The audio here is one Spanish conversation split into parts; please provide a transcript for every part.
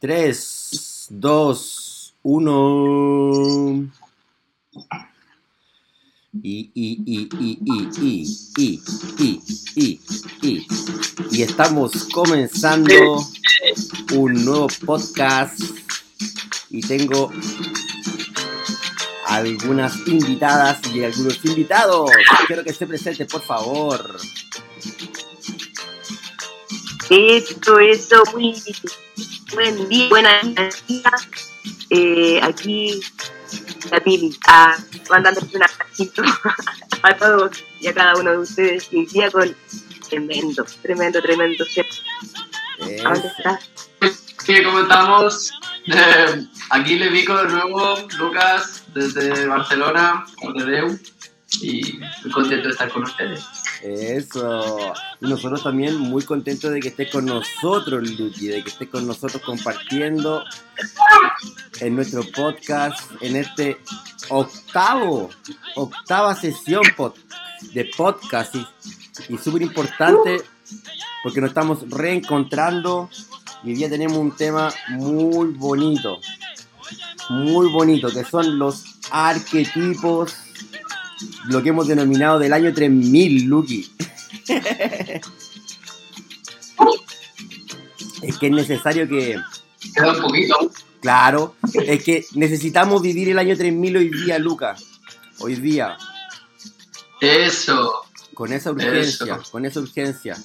3, 2, 1. Y, y, y, y, y, y, y, y, y, y. Estamos comenzando un nuevo podcast. Y tengo algunas invitadas y algunos invitados. Quiero que esté presente, por favor. Eso, eso, muy día, buena día. Eh, aquí la Pili, a, mandando un abrazo a todos y a cada uno de ustedes y día con tremendo, tremendo, tremendo ser. ¿A dónde estás? Sí, ¿cómo estamos? Eh, aquí le pico de nuevo, Lucas, desde Barcelona, Deu, y muy contento de estar con ustedes. Eso. Y nosotros también muy contentos de que estés con nosotros, Lucky, de que estés con nosotros compartiendo en nuestro podcast, en este octavo, octava sesión pod- de podcast. Y, y súper importante porque nos estamos reencontrando y hoy día tenemos un tema muy bonito, muy bonito, que son los arquetipos lo que hemos denominado del año 3000, Lucky. es que es necesario que, Queda un poquito. claro, es que necesitamos vivir el año 3000 hoy día, Luca. Hoy día, Eso. con esa urgencia, Eso. con esa urgencia.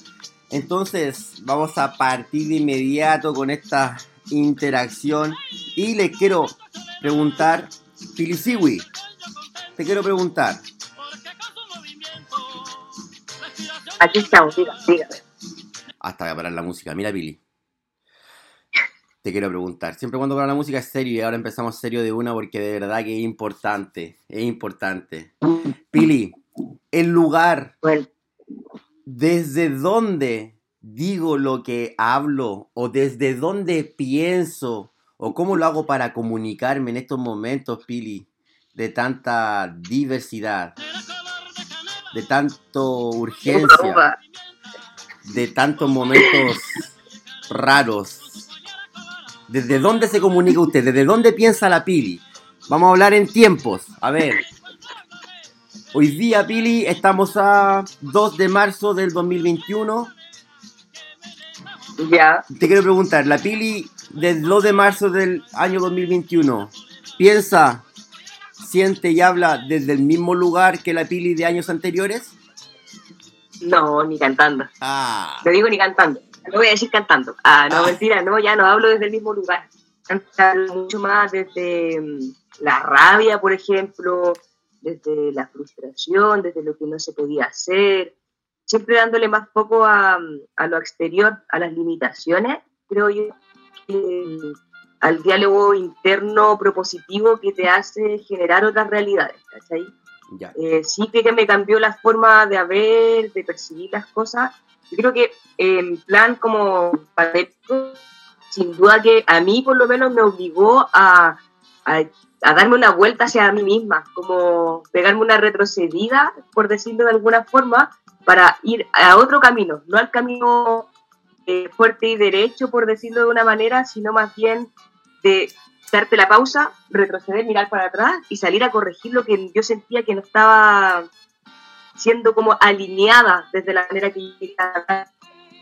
Entonces, vamos a partir de inmediato con esta interacción y les quiero preguntar, Pilisiwi, te quiero preguntar, Aquí estamos, dígame, dígame. Hasta voy a parar la música. Mira, Pili. Te quiero preguntar. Siempre cuando para la música es serio y ahora empezamos serio de una porque de verdad que es importante. Es importante. Pili, el lugar Bueno, desde donde digo lo que hablo o desde dónde pienso o cómo lo hago para comunicarme en estos momentos, Pili, de tanta diversidad, de tanto urgencia de tantos momentos raros. ¿Desde dónde se comunica usted? ¿Desde dónde piensa la Pili? Vamos a hablar en tiempos. A ver. Hoy día, Pili, estamos a 2 de marzo del 2021. ya. Te quiero preguntar, la Pili del 2 de marzo del año 2021, ¿piensa, siente y habla desde el mismo lugar que la Pili de años anteriores? No, ni cantando. Ah, Lo digo ni cantando. No voy a decir cantando. Ah, no, Ah. mentira, no, ya no hablo desde el mismo lugar. Hablo mucho más desde mm, la rabia, por ejemplo, desde la frustración, desde lo que no se podía hacer. Siempre dándole más foco a, mm, a lo exterior, a las limitaciones, creo yo, que, al diálogo interno propositivo que te hace generar otras realidades. ¿cachai? ya. eh, sí que me cambió la forma de ver, de percibir las cosas. Yo creo que en plan como patético, sin duda que a mí por lo menos me obligó a, a, a darme una vuelta hacia mí misma, como pegarme una retrocedida, por decirlo de alguna forma, para ir a otro camino, no al camino eh, fuerte y derecho, por decirlo de una manera, sino más bien de darte la pausa, retroceder, mirar para atrás y salir a corregir lo que yo sentía que no estaba siendo como alineada desde la manera que.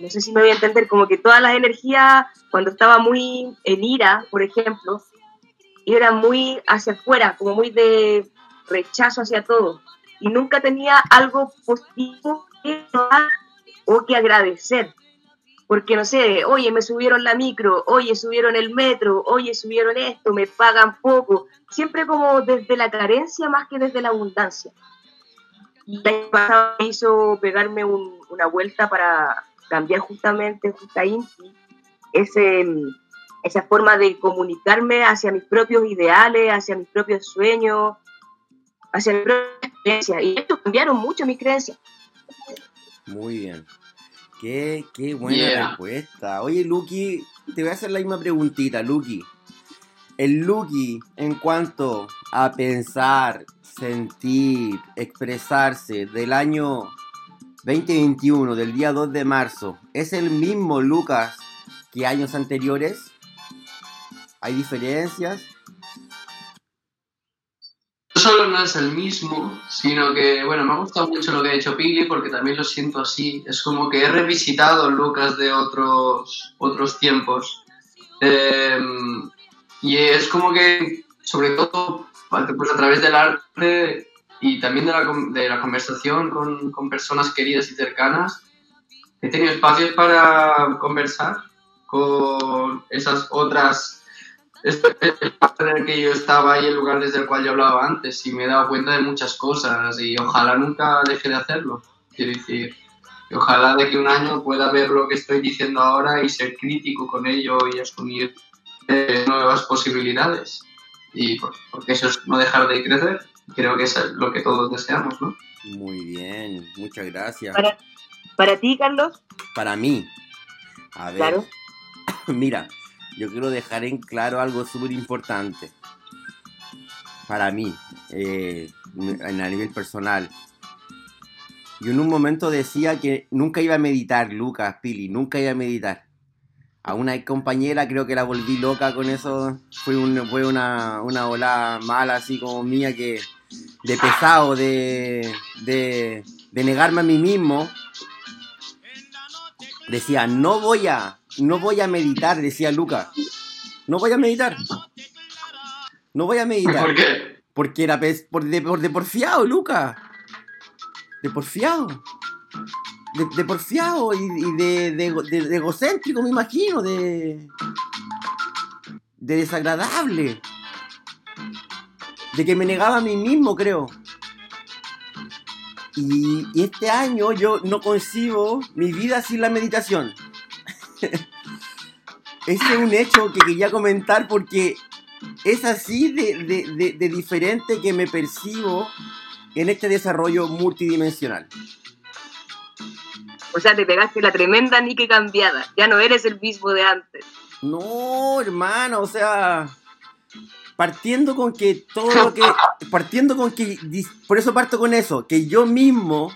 No sé si me voy a entender, como que todas las energías, cuando estaba muy en ira, por ejemplo, eran muy hacia afuera, como muy de rechazo hacia todo. Y nunca tenía algo positivo que o que agradecer porque no sé, oye, me subieron la micro, oye, subieron el metro, oye, subieron esto, me pagan poco, siempre como desde la carencia más que desde la abundancia. Y el pasado me hizo pegarme un- una vuelta para cambiar justamente, justo ahí, ese, esa forma de comunicarme hacia mis propios ideales, hacia mis propios sueños, hacia mis propias creencias. Y esto cambiaron mucho mis creencias. Muy bien. Qué, qué buena Yeah. respuesta. Oye, Lucky, te voy a hacer la misma preguntita, Lucky. El Lucky, en cuanto a pensar, sentir, expresarse del año 2021, del día 2 de marzo, ¿es el mismo Lucas que años anteriores? ¿Hay diferencias? Solo no es el mismo, sino que, bueno, me ha gustado mucho lo que ha hecho Piggy porque también lo siento así. Es como que he revisitado Lucas de otros, otros tiempos. Eh, y es como que, sobre todo, pues a través del arte y también de la, de la conversación con, con, personas queridas y cercanas, he tenido espacios para conversar con esas otras en el que yo estaba y el lugar desde el cual yo hablaba antes y me he dado cuenta de muchas cosas y ojalá nunca deje de hacerlo. Quiero decir, ojalá de que un año pueda ver lo que estoy diciendo ahora y ser crítico con ello y asumir eh, nuevas posibilidades. Y porque eso es no dejar de crecer. Creo que es lo que todos deseamos, ¿no? Muy bien, muchas gracias. Para, para ti, Carlos. Para mí. A ver. Claro. Mira, yo quiero dejar en claro algo súper importante para mí, eh, en a nivel personal. Yo en un momento decía que nunca iba a meditar, Lucas, Pili, nunca iba a meditar. A una compañera creo que la volví loca con eso. Fue, fue una, una ola mala así como mía que de pesado, de, de, de negarme a mí mismo. Decía, no voy a, no voy a meditar, decía Lucas. No voy a meditar. No voy a meditar. ¿Por qué? Porque era por, de, por, de porfiado, Lucas. De porfiado. De, de porfiado y, de, de, egocéntrico, me imagino. De, de desagradable. De que me negaba a mí mismo, creo. Y, y este año yo no concibo mi vida sin la meditación. Ese es un hecho que quería comentar porque es así de, de, de, de, diferente que me percibo en este desarrollo multidimensional. O sea, te pegaste la tremenda nique cambiada. Ya no eres el mismo de antes. No, hermano, o sea, partiendo con que todo lo que, partiendo con que, por eso parto con eso, que yo mismo,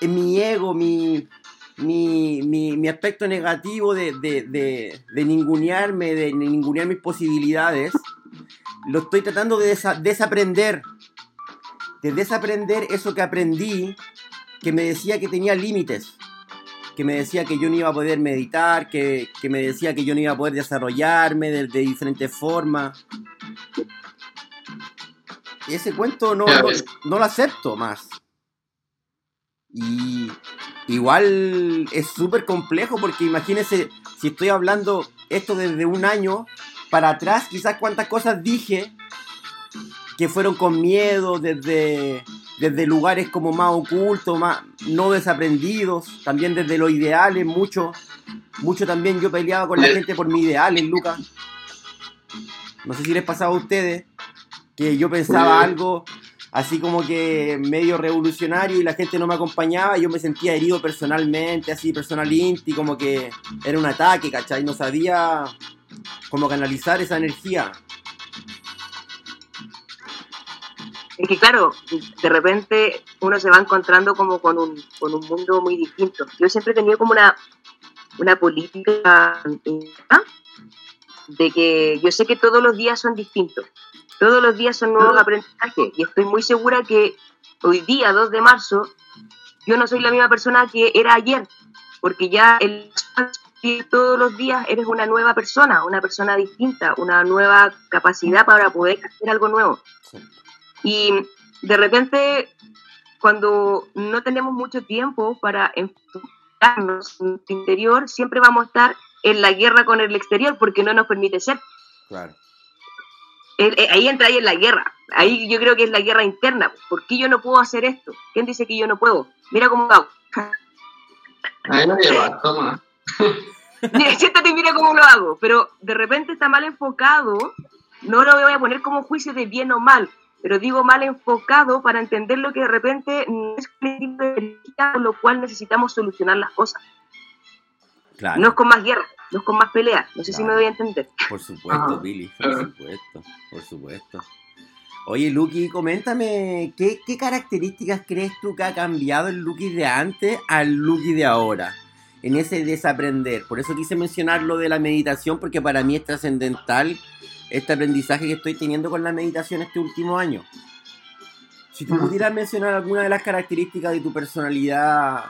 en mi ego, mi, mi, mi, mi aspecto negativo de, de, de, de ningunearme, de ningunear mis posibilidades, lo estoy tratando de desa, desaprender. De desaprender eso que aprendí, que me decía que tenía límites. Que me decía que yo no iba a poder meditar, que, que me decía que yo no iba a poder desarrollarme de, diferentes formas. Y ese cuento no, no, no lo acepto más. Y igual es súper complejo porque imagínense, si estoy hablando esto desde un año para atrás, quizás cuántas cosas dije que fueron con miedo, desde, desde lugares como más ocultos, más no desaprendidos, también desde los ideales, mucho, mucho también yo peleaba con la gente por mis ideales, Lucas. No sé si les pasaba a ustedes que yo pensaba algo así como que medio revolucionario y la gente no me acompañaba, yo me sentía herido personalmente, así personal inti, como que era un ataque, ¿cachai? No sabía cómo canalizar esa energía. Es que claro, de repente uno se va encontrando como con un, con un mundo muy distinto. Yo siempre he tenido como una, una política de que yo sé que todos los días son distintos todos los días son nuevos aprendizajes y estoy muy segura que hoy día, 2 de marzo, yo no soy la misma persona que era ayer, porque ya el, todos los días eres una nueva persona, una persona distinta, una nueva capacidad para poder hacer algo nuevo. Y de repente, cuando no tenemos mucho tiempo para enfocarnos en nuestro interior, siempre vamos a estar en la guerra con el exterior porque no nos permite ser. Claro. Eh, ahí entra ahí en la guerra. Ahí yo creo que es la guerra interna. ¿Por qué yo no puedo hacer esto? ¿Quién dice que yo no puedo? Mira cómo hago. Ahí lo lleva, toma. Siéntate y mira cómo lo hago. Pero de repente está mal enfocado. No lo voy a poner como juicio de bien o mal, pero digo mal enfocado para entender lo que de repente no es con lo cual necesitamos solucionar las cosas. Claro. No es con más guerra, no es con más peleas. No sé Claro. si me doy a entender. Por supuesto, Ah, Billy, por supuesto, por supuesto. Oye, Lucky, coméntame, ¿qué, ¿qué características crees tú que ha cambiado el Lucky de antes al Lucky de ahora? En ese desaprender. Por eso quise mencionar lo de la meditación, porque para mí es trascendental este aprendizaje que estoy teniendo con la meditación este último año. Si tú pudieras mencionar alguna de las características de tu personalidad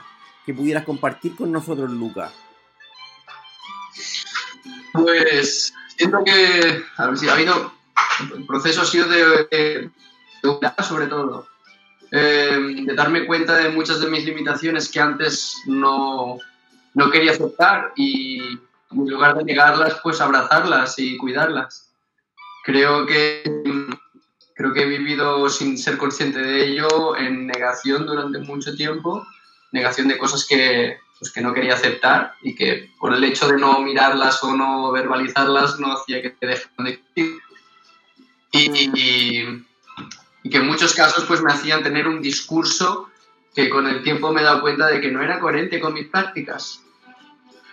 que pudieras compartir con nosotros, Lucas. Pues siento que a ver, si ha habido, el proceso ha sido de, de, sobre todo, eh, de darme cuenta de muchas de mis limitaciones que antes no, no quería aceptar y en lugar de negarlas, pues abrazarlas y cuidarlas. Creo que, creo que he vivido sin ser consciente de ello en negación durante mucho tiempo, negación de cosas que, pues, que no quería aceptar y que por el hecho de no mirarlas o no verbalizarlas no hacía que te dejaran de existir. Y, y, que en muchos casos pues me hacían tener un discurso que con el tiempo me he dado cuenta de que no era coherente con mis prácticas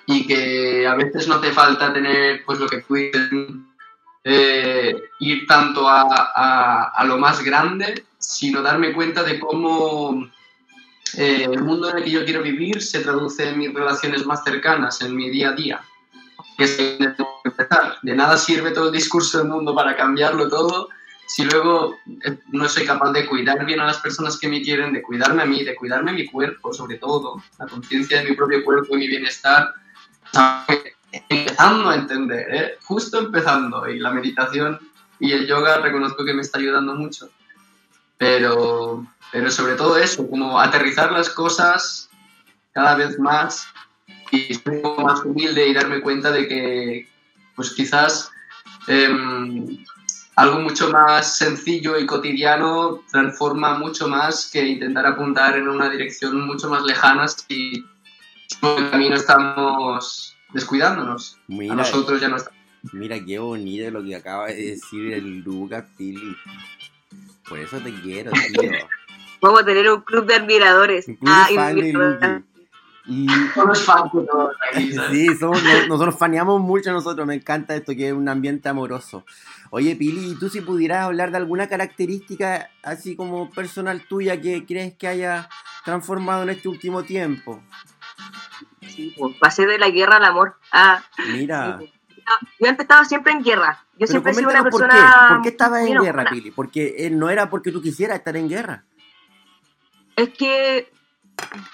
y que a veces no hace falta tener pues lo que dices, eh, ir tanto a, a, a, lo más grande, sino darme cuenta de cómo eh, el mundo en el que yo quiero vivir se traduce en mis relaciones más cercanas, en mi día a día. Es empezar. De nada sirve todo el discurso del mundo para cambiarlo todo si luego eh, no soy capaz de cuidar bien a las personas que me quieren, de cuidarme a mí, de cuidarme mi cuerpo, sobre todo, la conciencia de mi propio cuerpo y mi bienestar, empezando a entender, ¿eh? justo empezando, y la meditación y el yoga reconozco que me está ayudando mucho, pero, pero sobre todo eso, como aterrizar las cosas cada vez más y ser un poco más humilde y darme cuenta de que, pues quizás eh, algo mucho más sencillo y cotidiano transforma mucho más que intentar apuntar en una dirección mucho más lejana si por el camino estamos descuidándonos. Mira, a nosotros ya no estamos. Mira qué bonito lo que acaba de decir el Lucas Pili. Por eso te quiero, tío. Vamos a tener un club de admiradores. Un club ah, fan de Luki. Y... Somos fans de todos Sí, somos, nosotros faneamos mucho nosotros, me encanta esto, que es un ambiente amoroso. Oye, Pili, ¿tú si pudieras hablar de alguna característica así como personal tuya que crees que haya transformado en este último tiempo? Sí, pues pasé de la guerra al amor. Ah, Mira. Sí, yo antes estaba siempre en guerra. Yo Pero siempre he sido una persona. ¿Por qué, ¿Por qué estabas en guerra, Pili? Porque eh, no era porque tú quisieras estar en guerra. Es que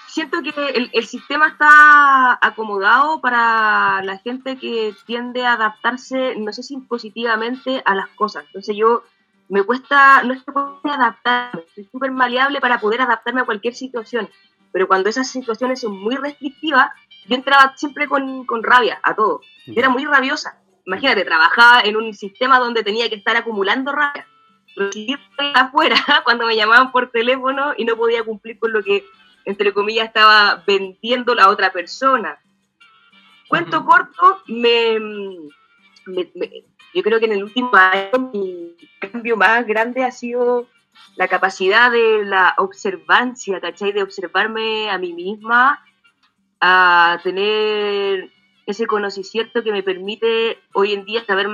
siento que el, el sistema está acomodado para la gente que tiende a adaptarse, no sé si positivamente, a las cosas. Entonces yo me cuesta, no es que pueda adaptarme, soy súper maleable para poder adaptarme a cualquier situación. Pero cuando esas situaciones son muy restrictivas, yo entraba siempre con, con rabia a todo. Yo era muy rabiosa. Imagínate, trabajaba en un sistema donde tenía que estar acumulando rabia. Recibir afuera cuando me llamaban por teléfono y no podía cumplir con lo que, entre comillas, estaba vendiendo la otra persona. Cuento corto, me, me- me- yo creo que en el último año mi cambio más grande ha sido la capacidad de la observancia, ¿cachai? De observarme a mí misma, a tener ese conocimiento que me permite hoy en día saber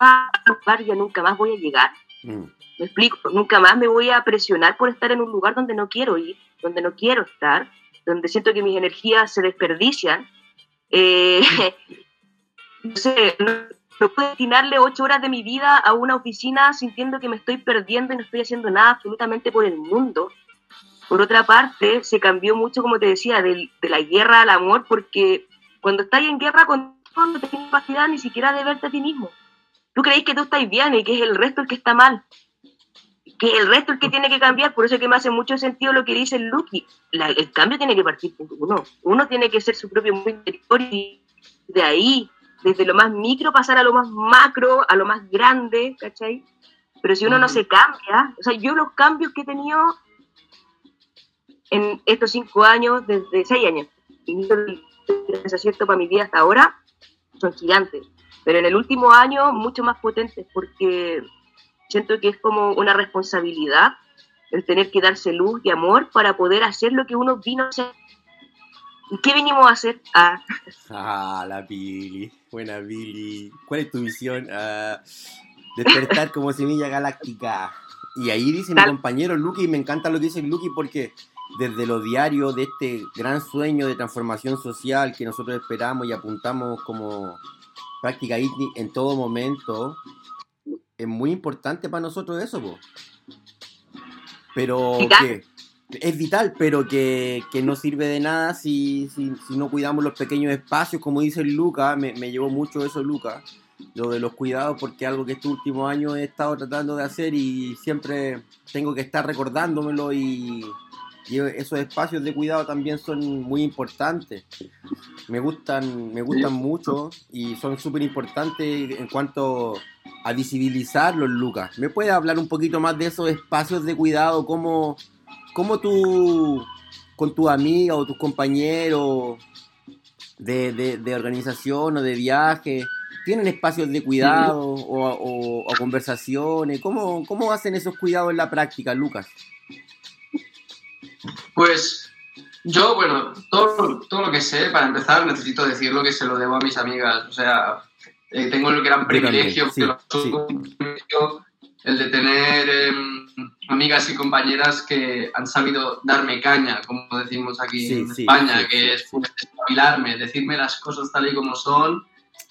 a lugar ya nunca más voy a llegar. Mm. Me explico, nunca más me voy a presionar por estar en un lugar donde no quiero ir, donde no quiero estar, donde siento que mis energías se desperdician. Eh, no sé, no, no puedo destinarle ocho horas de mi vida a una oficina sintiendo que me estoy perdiendo y no estoy haciendo nada absolutamente por el mundo. Por otra parte, se cambió mucho, como te decía, del- de, la guerra al amor, porque cuando estás en guerra con no tienes capacidad ni siquiera de verte a ti mismo. Tú creéis que tú estás bien y que es el resto el que está mal. Que es el resto el que tiene que cambiar. Por eso es que me hace mucho sentido lo que dice Lucky. La- el cambio tiene que partir por uno. Uno tiene que ser su propio mundo interior y de ahí, desde lo más micro, pasar a lo más macro, a lo más grande, ¿cachai? Pero si uno no se cambia, o sea, yo los cambios que he tenido en estos cinco años, desde seis años, inicio del desacierto para mi vida hasta ahora, son gigantes. Pero en el último año, mucho más potentes, porque siento que es como una responsabilidad el tener que darse luz y amor para poder hacer lo que uno vino a hacer. ¿Y qué venimos a hacer? Ah, Ah, la Pili. Buena Pili. ¿Cuál es tu misión? Ah, despertar como semilla galáctica. Y ahí dice mi Tal- compañero Lucky, y me encanta lo que dice Lucky porque desde lo diario de este gran sueño de transformación social que nosotros esperamos y apuntamos como práctica ITNI en todo momento, es muy importante para nosotros eso, po. Pero que es vital, pero que, que no sirve de nada si, si, si no cuidamos los pequeños espacios, como dice Luca, me, me llevó mucho eso Luca, lo de los cuidados, porque algo que estos últimos años he estado tratando de hacer y siempre tengo que estar recordándomelo y, y esos espacios de cuidado también son muy importantes. Me gustan, me gustan mucho y son súper importantes en cuanto a visibilizarlos, Lucas. ¿Me puedes hablar un poquito más de esos espacios de cuidado? ¿Cómo, cómo tú, con tus amigas o tus compañeros de, de- organización o de viaje, tienen espacios de cuidado o, o- o conversaciones? ¿Cómo, ¿Cómo hacen esos cuidados en la práctica, Lucas? Pues yo, bueno, todo, todo lo que sé, para empezar, necesito decirlo que se lo debo a mis amigas. O sea, eh, tengo el gran privilegio, sí, que lo asumo, el de tener em, amigas y compañeras que han sabido darme caña, como decimos aquí Sí, en España, que es sí. espabilarme, decirme las cosas tal y como son,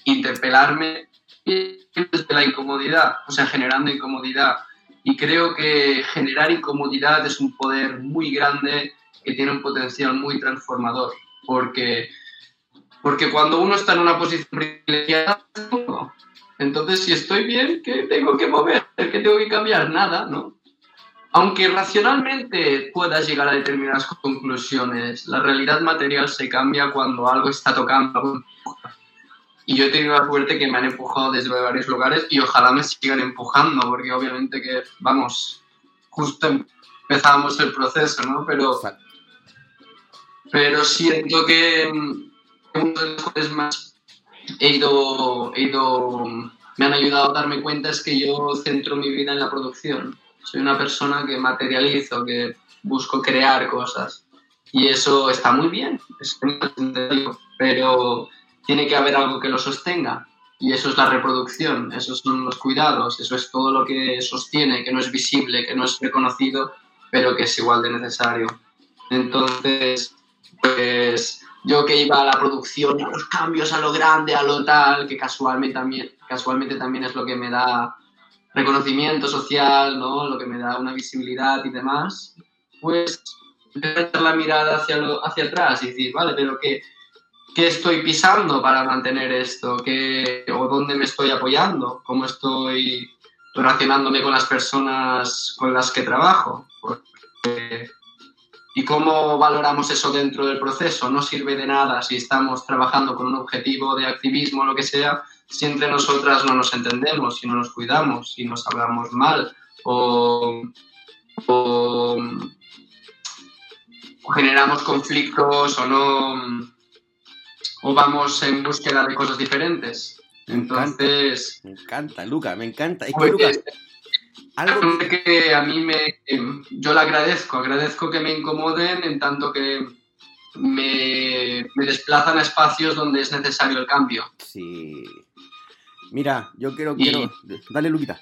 interpelarme y desde la incomodidad, o sea, generando incomodidad. Y creo que generar incomodidad es un poder muy grande que tiene un potencial muy transformador, porque, porque cuando uno está en una posición privilegiada, entonces si estoy bien, ¿qué tengo que mover? ¿Qué tengo que cambiar? Nada, ¿no? Aunque racionalmente puedas llegar a determinadas conclusiones, la realidad material se cambia cuando algo está tocando. Y yo he tenido la suerte que me han empujado desde varios lugares y ojalá me sigan empujando, porque obviamente que, vamos, justo empezábamos el proceso, ¿no? Pero, pero siento que cosas más he ido, he ido, me han ayudado a darme cuenta es que yo centro mi vida en la producción. Soy una persona que materializo, que busco crear cosas. Y eso está muy bien, es pero tiene que haber algo que lo sostenga. Y eso es la reproducción, esos son los cuidados, eso es todo lo que sostiene, que no es visible, que no es reconocido, pero que es igual de necesario. Entonces, pues yo que iba a la producción, a los cambios, a lo grande, a lo tal, que casualmente también, casualmente también es lo que me da reconocimiento social, ¿no? lo que me da una visibilidad y demás, pues empezar la mirada hacia, lo- hacia atrás y decir, vale, pero ¿qué, qué estoy pisando para mantener esto? ¿Qué, ¿O dónde me estoy apoyando? ¿Cómo estoy relacionándome con las personas con las que trabajo? ¿Y cómo valoramos eso dentro del proceso? No sirve de nada si estamos trabajando con un objetivo de activismo o lo que sea, si entre nosotras no nos entendemos, si no nos cuidamos, si nos hablamos mal o, o generamos conflictos o no o vamos en búsqueda de cosas diferentes. Me encanta, Entonces, me encanta, Lucas, me encanta. Es que, pues, Lucas, algo que- que a mí me yo le agradezco, agradezco que me incomoden en tanto que me, me desplazan a espacios donde es necesario el cambio. Sí. Mira, yo quiero, Y- quiero. Dale, Luquita.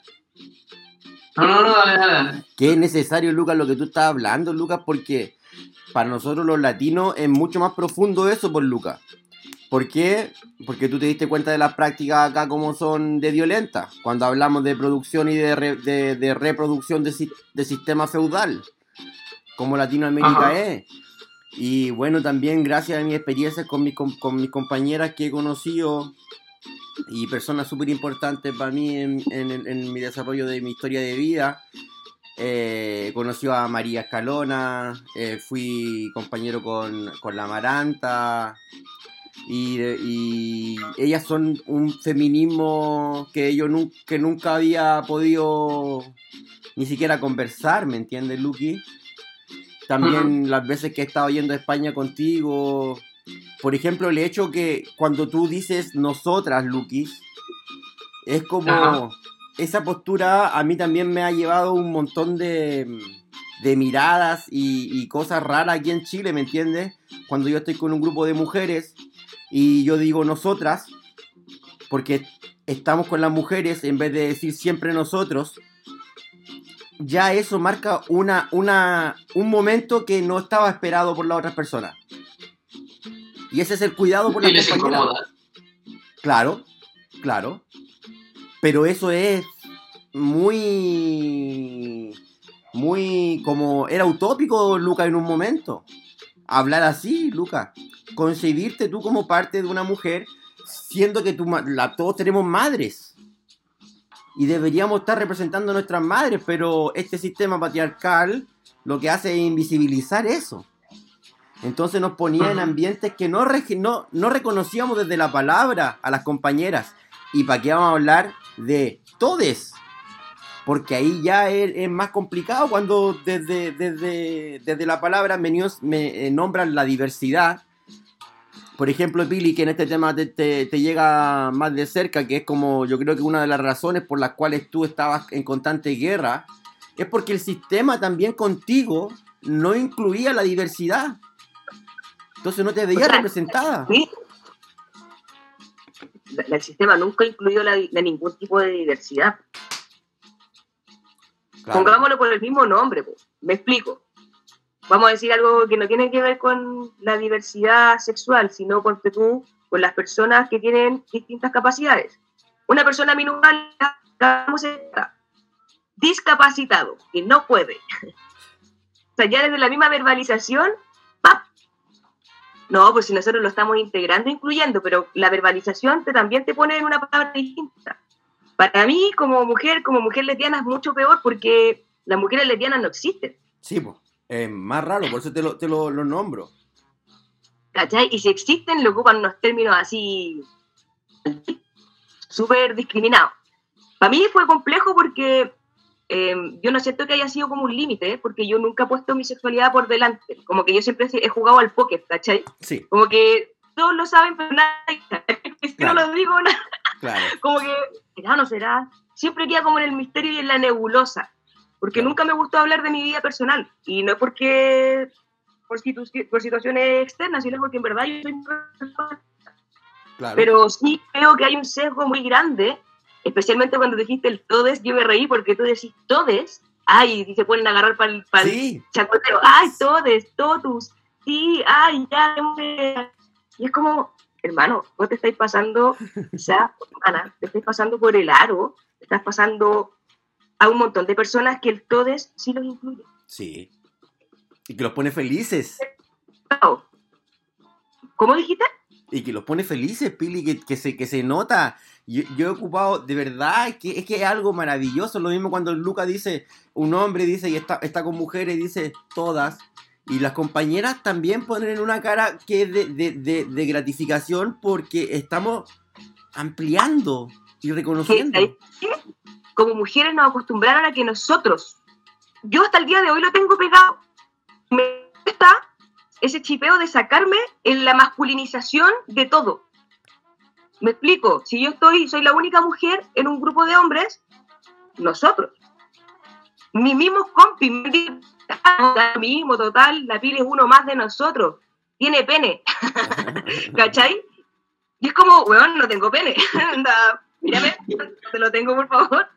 No, no, no, dale, dale. Que es necesario, Lucas, lo que tú estás hablando, Lucas, porque para nosotros los latinos es mucho más profundo eso, por Lucas. ¿Por qué? Porque tú te diste cuenta de las prácticas acá como son de violentas, cuando hablamos de producción y de, re- de- de reproducción de, si- de sistema feudal, como Latinoamérica Ajá. es. Y bueno, también gracias a mis experiencias con mis, com- con mis compañeras que he conocido y personas súper importantes para mí en, en- en mi desarrollo de mi historia de vida. Eh, conocí a María Escalona, eh, fui compañero con, con la Maranta, y, y ellas son un feminismo que yo que nunca había podido ni siquiera conversar, ¿me entiendes, Lucky? También las veces que he estado yendo a España contigo, por ejemplo, el hecho que cuando tú dices nosotras, Lucky, es como esa postura a mí también me ha llevado un montón de, de miradas y, y cosas raras aquí en Chile, ¿me entiendes? Cuando yo estoy con un grupo de mujeres y yo digo nosotras, porque estamos con las mujeres en vez de decir siempre nosotros, ya eso marca una, una, un momento que no estaba esperado por la otra persona. Y ese es el cuidado por la Y les compañera. incomoda. Claro, claro. Pero eso es muy, muy, como era utópico, Luca, en un momento. Hablar así, Luca. Concebirte tú como parte de una mujer, siendo que la, todos tenemos madres. Y deberíamos estar representando a nuestras madres, pero este sistema patriarcal lo que hace es invisibilizar eso. Entonces nos ponía en ambientes que no, no, no reconocíamos desde la palabra a las compañeras. ¿Y para qué vamos a hablar de todes? Porque ahí ya es, más complicado cuando desde, desde, desde la palabra me, me eh, nombran la diversidad. Por ejemplo, Pili, que en este tema te, te, llega más de cerca, que es como yo creo que una de las razones por las cuales tú estabas en constante guerra, es porque el sistema también contigo no incluía la diversidad. Entonces no te veía representada. Sí. El sistema nunca incluyó la, ningún tipo de diversidad. Pongámoslo por el mismo nombre, me explico. Vamos a decir algo que no tiene que ver con la diversidad sexual, sino con tú, con las personas que tienen distintas capacidades. Una persona minusválida, discapacitado, que no puede. o sea, ya desde la misma verbalización no, pues si nosotros lo estamos integrando, incluyendo, pero la verbalización te, también te pone en una palabra distinta. Para mí, como mujer, como mujer lesbiana, es mucho peor porque las mujeres lesbianas no existen. Sí, pues, es más raro, por eso te lo, te lo, nombro. ¿Cachai? Y si existen, lo ocupan unos términos así súper discriminados. Para mí fue complejo porque Em, yo no siento que haya sido como un límite, porque yo nunca he puesto mi sexualidad por delante. Como que yo siempre he jugado al póker, ¿cachai? Sí. Como que todos lo saben, pero nadie si no lo digo, nada. Claro. Como que, será no será. Siempre queda como en el misterio y en la nebulosa. Porque nunca me gustó hablar de mi vida personal. Y no es porque por, por situaciones externas, sino porque en verdad yo soy claro. Pero sí creo que hay un sesgo muy grande especialmente cuando dijiste el todes, yo me reí porque tú decís todes, ay, y se pueden agarrar para el, chacoteo, ay, todes, totus, sí, ay, ya, y es como, hermano, vos te estáis pasando, o sea, Ana, te estáis pasando por el aro, te estás pasando a un montón de personas que el todes sí los incluye. Sí. Y que los pone felices. ¿Cómo dijiste? Y que los pone felices, Pili, que, que, se, que se nota yo, he ocupado, de verdad, es que, es que es algo maravilloso. Lo mismo cuando Luca dice, un hombre dice y está, está con mujeres y dice todas. Y las compañeras también ponen una cara que es de, gratificación porque estamos ampliando y reconociendo. Como mujeres nos acostumbraron a que nosotros, yo hasta el día de hoy lo tengo pegado, me está ese chipeo de sacarme en la masculinización de todo. Me explico, si yo estoy, soy la única mujer en un grupo de hombres, nosotros. Mis mismos compis me dicen, mismo, total, la piel es uno más de nosotros, tiene pene. ¿Cachai? Y es como, weón, no tengo pene. mírame, te lo tengo por favor,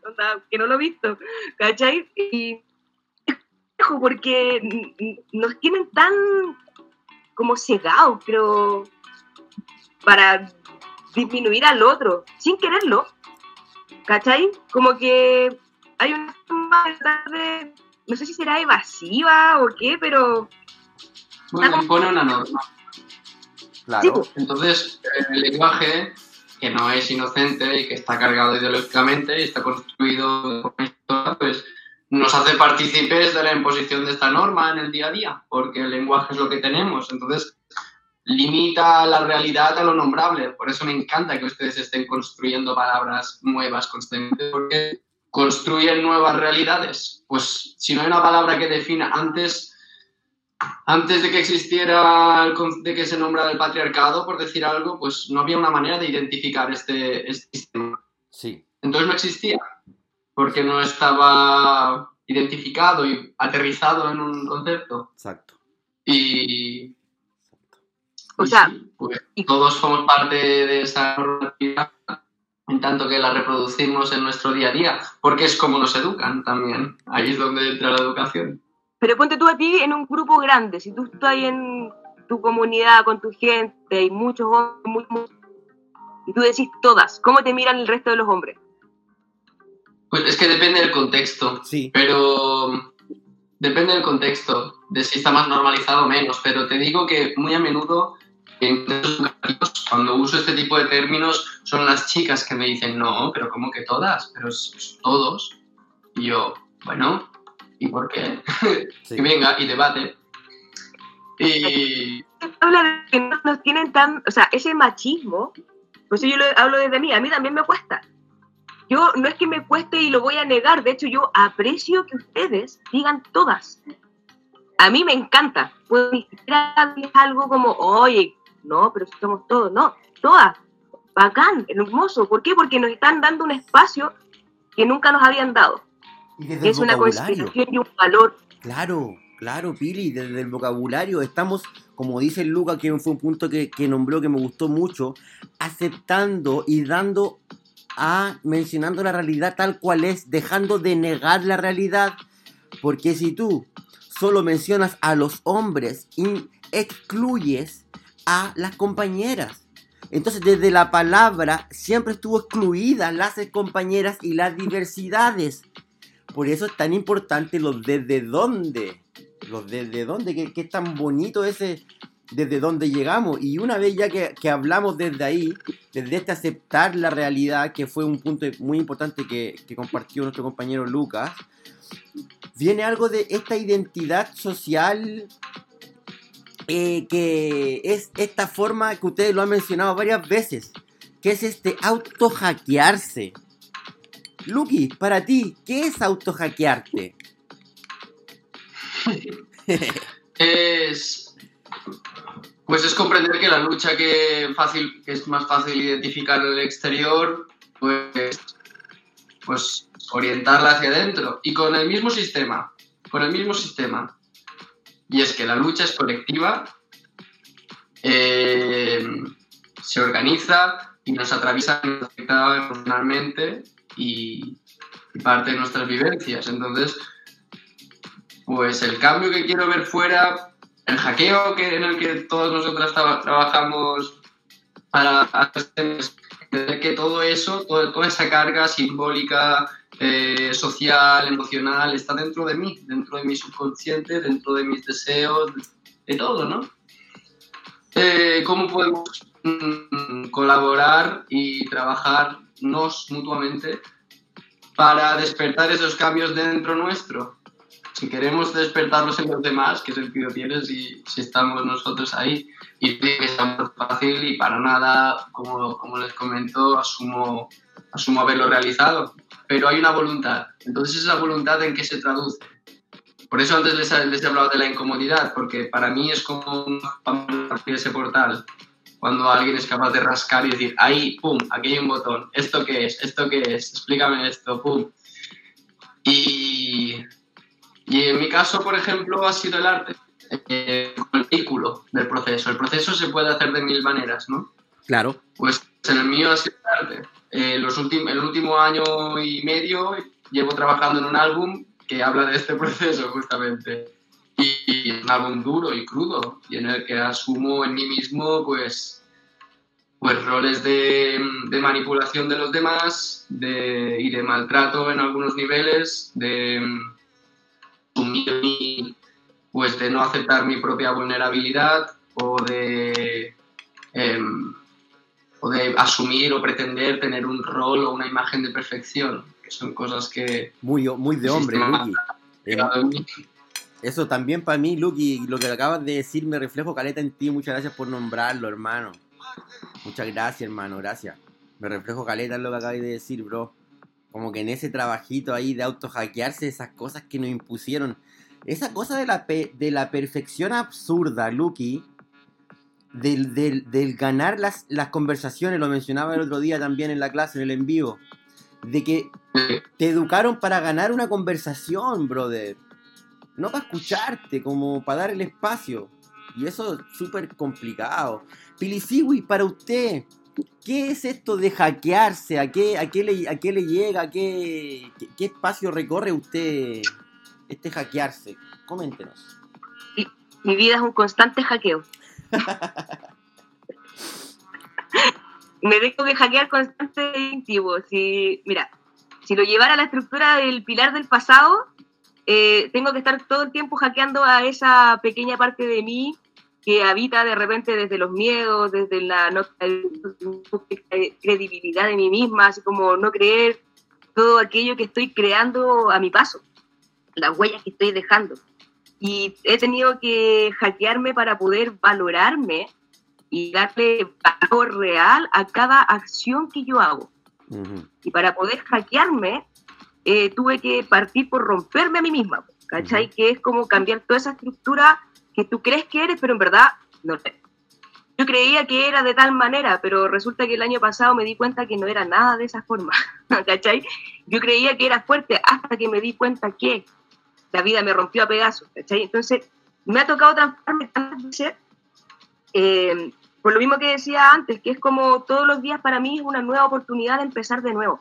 que no lo he visto. ¿Cachai? Y porque nos tienen tan como cegados, pero para disminuir al otro, sin quererlo. ¿Cachai? Como que hay una forma de, no sé si será evasiva o qué, pero... Bueno, impone una norma. Claro. Pues. Entonces, el lenguaje, que no es inocente y que está cargado ideológicamente y está construido por pues nos hace partícipes de la imposición de esta norma en el día a día, porque el lenguaje es lo que tenemos. Entonces, limita la realidad a lo nombrable. Por eso me encanta que ustedes estén construyendo palabras nuevas constantemente, porque construyen nuevas realidades. Pues si no hay una palabra que defina antes, antes de que existiera, de que se nombrara el patriarcado, por decir algo, pues no había una manera de identificar este, este sistema. Sí. Entonces no existía, porque no estaba identificado y aterrizado en un concepto. Exacto. Y, o sea, pues, todos somos parte de esa normativa en tanto que la reproducimos en nuestro día a día, porque es como nos educan también. Ahí es donde entra la educación. Pero ponte tú a ti en un grupo grande, si tú estás en tu comunidad, con tu gente, y muchos hombres, y tú decís todas, ¿cómo te miran el resto de los hombres? Pues es que depende del contexto. Sí. Pero depende del contexto, de si está más normalizado o menos. Pero te digo que muy a menudo en educativos, cuando uso este tipo de términos, son las chicas que me dicen, no, pero ¿cómo que todas? Pero es, es todos. Y yo, bueno, ¿y por qué? sí. que venga y debate. Y habla de que no nos tienen tan, o sea, ese machismo, por eso yo lo hablo desde mí, a mí también me cuesta. Yo no es que me cueste y lo voy a negar, de hecho yo aprecio que ustedes digan todas. A mí me encanta, pues ni siquiera es algo como, oye, no, pero si somos todos, no, todas, bacán, hermoso. ¿Por qué? Porque nos están dando un espacio que nunca nos habían dado, Y desde que el es una consideración y un valor. Claro, claro, Pili, desde el vocabulario. Estamos, como dice Luca, que fue un punto que, que nombró que me gustó mucho, aceptando y dando a, mencionando la realidad tal cual es, dejando de negar la realidad, porque si tú solo mencionas a los hombres y excluyes a las compañeras. Entonces, desde la palabra siempre estuvo excluida las compañeras y las diversidades. Por eso es tan importante los desde dónde. Los desde dónde, que, que es tan bonito ese desde dónde llegamos. Y una vez ya que, que hablamos desde ahí, desde este aceptar la realidad, que fue un punto muy importante que, que compartió nuestro compañero Lucas, viene algo de esta identidad social eh, que es esta forma que ustedes lo han mencionado varias veces, que es este auto-hackearse. Lucky, para ti, ¿qué es auto-hackearte? es pues es comprender que la lucha que fácil es más fácil identificar en el exterior pues pues orientarla hacia adentro y con el mismo sistema con el mismo sistema y es que la lucha es colectiva eh, se organiza y nos atraviesa nos emocionalmente y, parte de nuestras vivencias. Entonces pues el cambio que quiero ver fuera, el hackeo en el que todos nosotros traba- trabajamos para hacer entender que todo eso, todo- toda esa carga simbólica, eh, social, emocional, está dentro de mí, dentro de mi subconsciente, dentro de mis deseos, de todo, ¿no? Eh, ¿Cómo podemos mm, colaborar y trabajarnos mutuamente para despertar esos cambios dentro nuestro? Si queremos despertarlos en los demás, ¿qué sentido tiene si, si estamos nosotros ahí? Y que está muy fácil y para nada, como, como les comento, asumo, asumo haberlo realizado. Pero hay una voluntad. Entonces, ¿esa voluntad en qué se traduce? Por eso antes les, les he hablado de la incomodidad, porque para mí es como un ese portal. Cuando alguien es capaz de rascar y decir, ahí, pum, aquí hay un botón, ¿esto qué es? ¿Esto qué es? Explícame esto, pum. Y, y en mi caso, por ejemplo, ha sido el arte, eh, el vehículo del proceso. El proceso se puede hacer de mil maneras, ¿no? Claro, Pues en el mío ha sido el arte. Eh, los el último año y medio llevo trabajando en un álbum que habla de este proceso justamente. Y, y es un álbum duro y crudo, y en el que asumo en mí mismo pues, pues roles de, de manipulación de los demás de, y de maltrato en algunos niveles, de mi- pues de no aceptar mi propia vulnerabilidad o de em, o de asumir o pretender tener un rol o una imagen de perfección, que son cosas que muy, muy de hombre. Eso también para mí, Lucky, lo que acabas de decir me reflejo caleta en ti. Muchas gracias por nombrarlo, hermano. Muchas gracias, hermano, gracias. Me reflejo caleta en lo que acabas de decir, bro. Como que en ese trabajito ahí de auto-hackearse, esas cosas que nos impusieron. Esa cosa de la, de la perfección absurda, Lucky, del, del, del ganar las, las conversaciones, lo mencionaba el otro día también en la clase, en el en vivo, de que te educaron para ganar una conversación, brother. No para escucharte, como para dar el espacio. Y eso es súper complicado. Pilisiwi, para usted, ¿qué es esto de hackearse? ¿A qué, a qué, le, a qué le llega? ¿A qué, qué, qué espacio recorre usted este hackearse? Coméntenos. Mi vida es un constante hackeo. Me tengo que hackear constante e íntimo. Si, mira, si lo llevara a la estructura del pilar del pasado, eh, tengo que estar todo el tiempo hackeando a esa pequeña parte de mí que habita de repente desde los miedos, desde la no credibilidad de mí misma, así como no creer todo aquello que estoy creando a mi paso, las huellas que estoy dejando. Y he tenido que hackearme para poder valorarme y darle valor real a cada acción que yo hago. Y para poder hackearme, eh, tuve que partir por romperme a mí misma, ¿cachai? Que es como cambiar toda esa estructura que tú crees que eres, pero en verdad no eres. Yo creía que era de tal manera, pero resulta que el año pasado me di cuenta que no era nada de esa forma, ¿cachai? Yo creía que era fuerte hasta que me di cuenta que la vida me rompió a pedazos, ¿cachai? Entonces, me ha tocado transformarme tantas veces, eh, por lo mismo que decía antes, que es como todos los días para mí es una nueva oportunidad de empezar de nuevo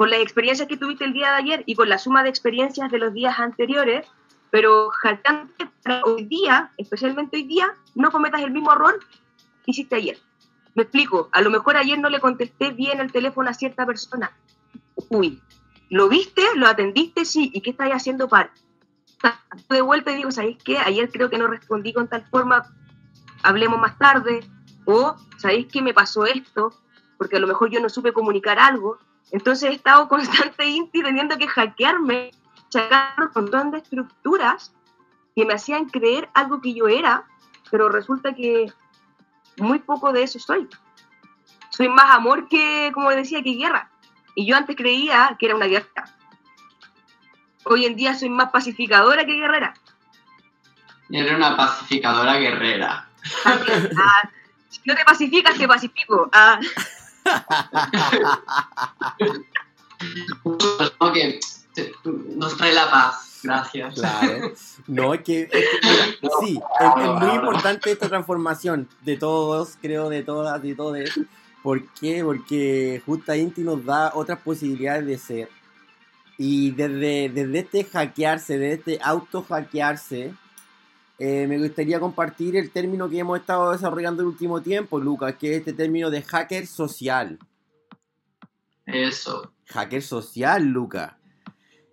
con las experiencias que tuviste el día de ayer y con la suma de experiencias de los días anteriores, pero jaltante hoy día, especialmente hoy día, no cometas el mismo error que hiciste ayer. Me explico, a lo mejor ayer no le contesté bien el teléfono a cierta persona. Uy, ¿lo viste? ¿Lo atendiste? Sí. ¿Y qué estás haciendo para? De vuelta y digo, ¿sabéis qué? Ayer creo que no respondí con tal forma, hablemos más tarde. O, ¿sabéis qué me pasó esto? Porque a lo mejor yo no supe comunicar algo entonces he estado constante Inti teniendo que hackearme, sacar un montón de estructuras que me hacían creer algo que yo era, pero resulta que muy poco de eso soy. Soy más amor que, como decía, que guerra. Y yo antes creía que era una guerra. Hoy en día soy más pacificadora que guerrera. Eres una pacificadora guerrera. Ah, si no te pacificas, te pacifico. Ah. que nos trae la paz. Gracias. Claro. No, es que, sí, es, muy importante esta transformación de todos, creo, de todas, de todos. ¿Por qué? Porque Justa Inti nos da otras posibilidades de ser. Y desde, desde este hackearse, desde este auto hackearse, eh, me gustaría compartir el término que hemos estado desarrollando el último tiempo, Lucas, que es este término de hacker social. Eso. Hacker social, Lucas.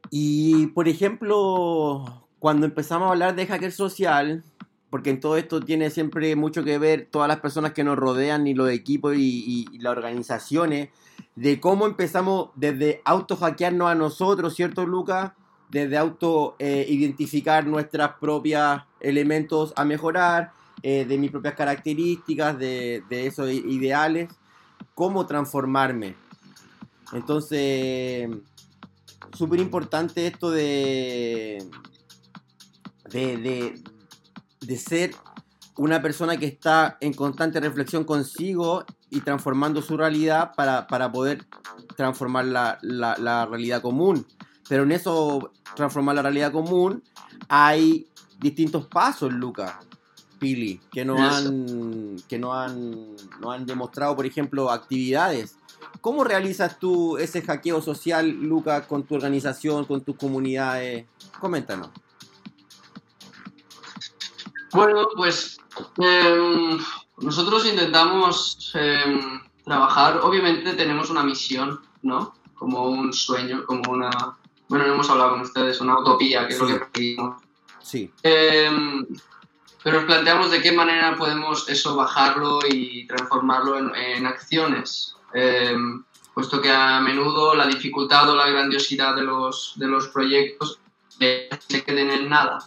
Y, por ejemplo, cuando empezamos a hablar de hacker social, porque en todo esto tiene siempre mucho que ver todas las personas que nos rodean y los equipos y, y las organizaciones, de cómo empezamos desde auto hackearnos a nosotros, ¿cierto, Lucas? desde auto eh, identificar nuestros propios elementos a mejorar, eh, de mis propias características, de, esos ideales, cómo transformarme. Entonces, súper importante esto de, de, de, ser una persona que está en constante reflexión consigo y transformando su realidad para, poder transformar la, la realidad común. Pero en eso, transformar la realidad común, hay distintos pasos, Lucas, Pili, que no han, que no han, no han demostrado, por ejemplo, actividades. ¿Cómo realizas tú ese hackeo social, Lucas, con tu organización, con tus comunidades? Coméntanos. Bueno, pues em, nosotros intentamos em, trabajar, obviamente tenemos una misión, ¿no? Como un sueño, como una, bueno, hemos hablado con ustedes, una utopía, que es lo que pedimos. Sí. Em, pero nos planteamos de qué manera podemos eso bajarlo y transformarlo en, acciones, em, puesto que a menudo la dificultad o la grandiosidad de los, de los proyectos se queden en nada.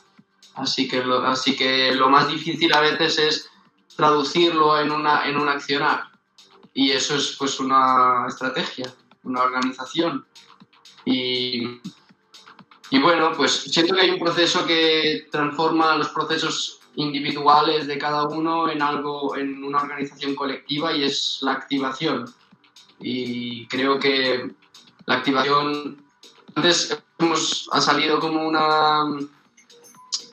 Así que, lo, así que lo más difícil a veces es traducirlo en, una, en un accionar. Y eso es pues una estrategia, una organización. Y, y bueno, pues siento que hay un proceso que transforma los procesos individuales de cada uno en algo, en una organización colectiva y es la activación. Y creo que la activación, antes hemos, ha salido como una,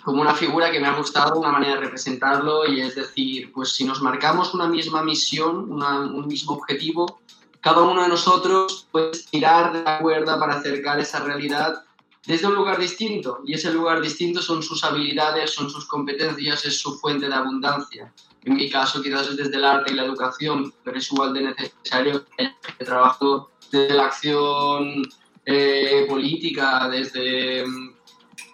como una figura que me ha gustado, una manera de representarlo y es decir, pues si nos marcamos una misma misión, un mismo objetivo, cada uno de nosotros puede tirar de la cuerda para acercar esa realidad desde un lugar distinto. Y ese lugar distinto son sus habilidades, son sus competencias, es su fuente de abundancia. En mi caso quizás es desde el arte y la educación, pero es igual de necesario que el trabajo desde la acción eh, política, desde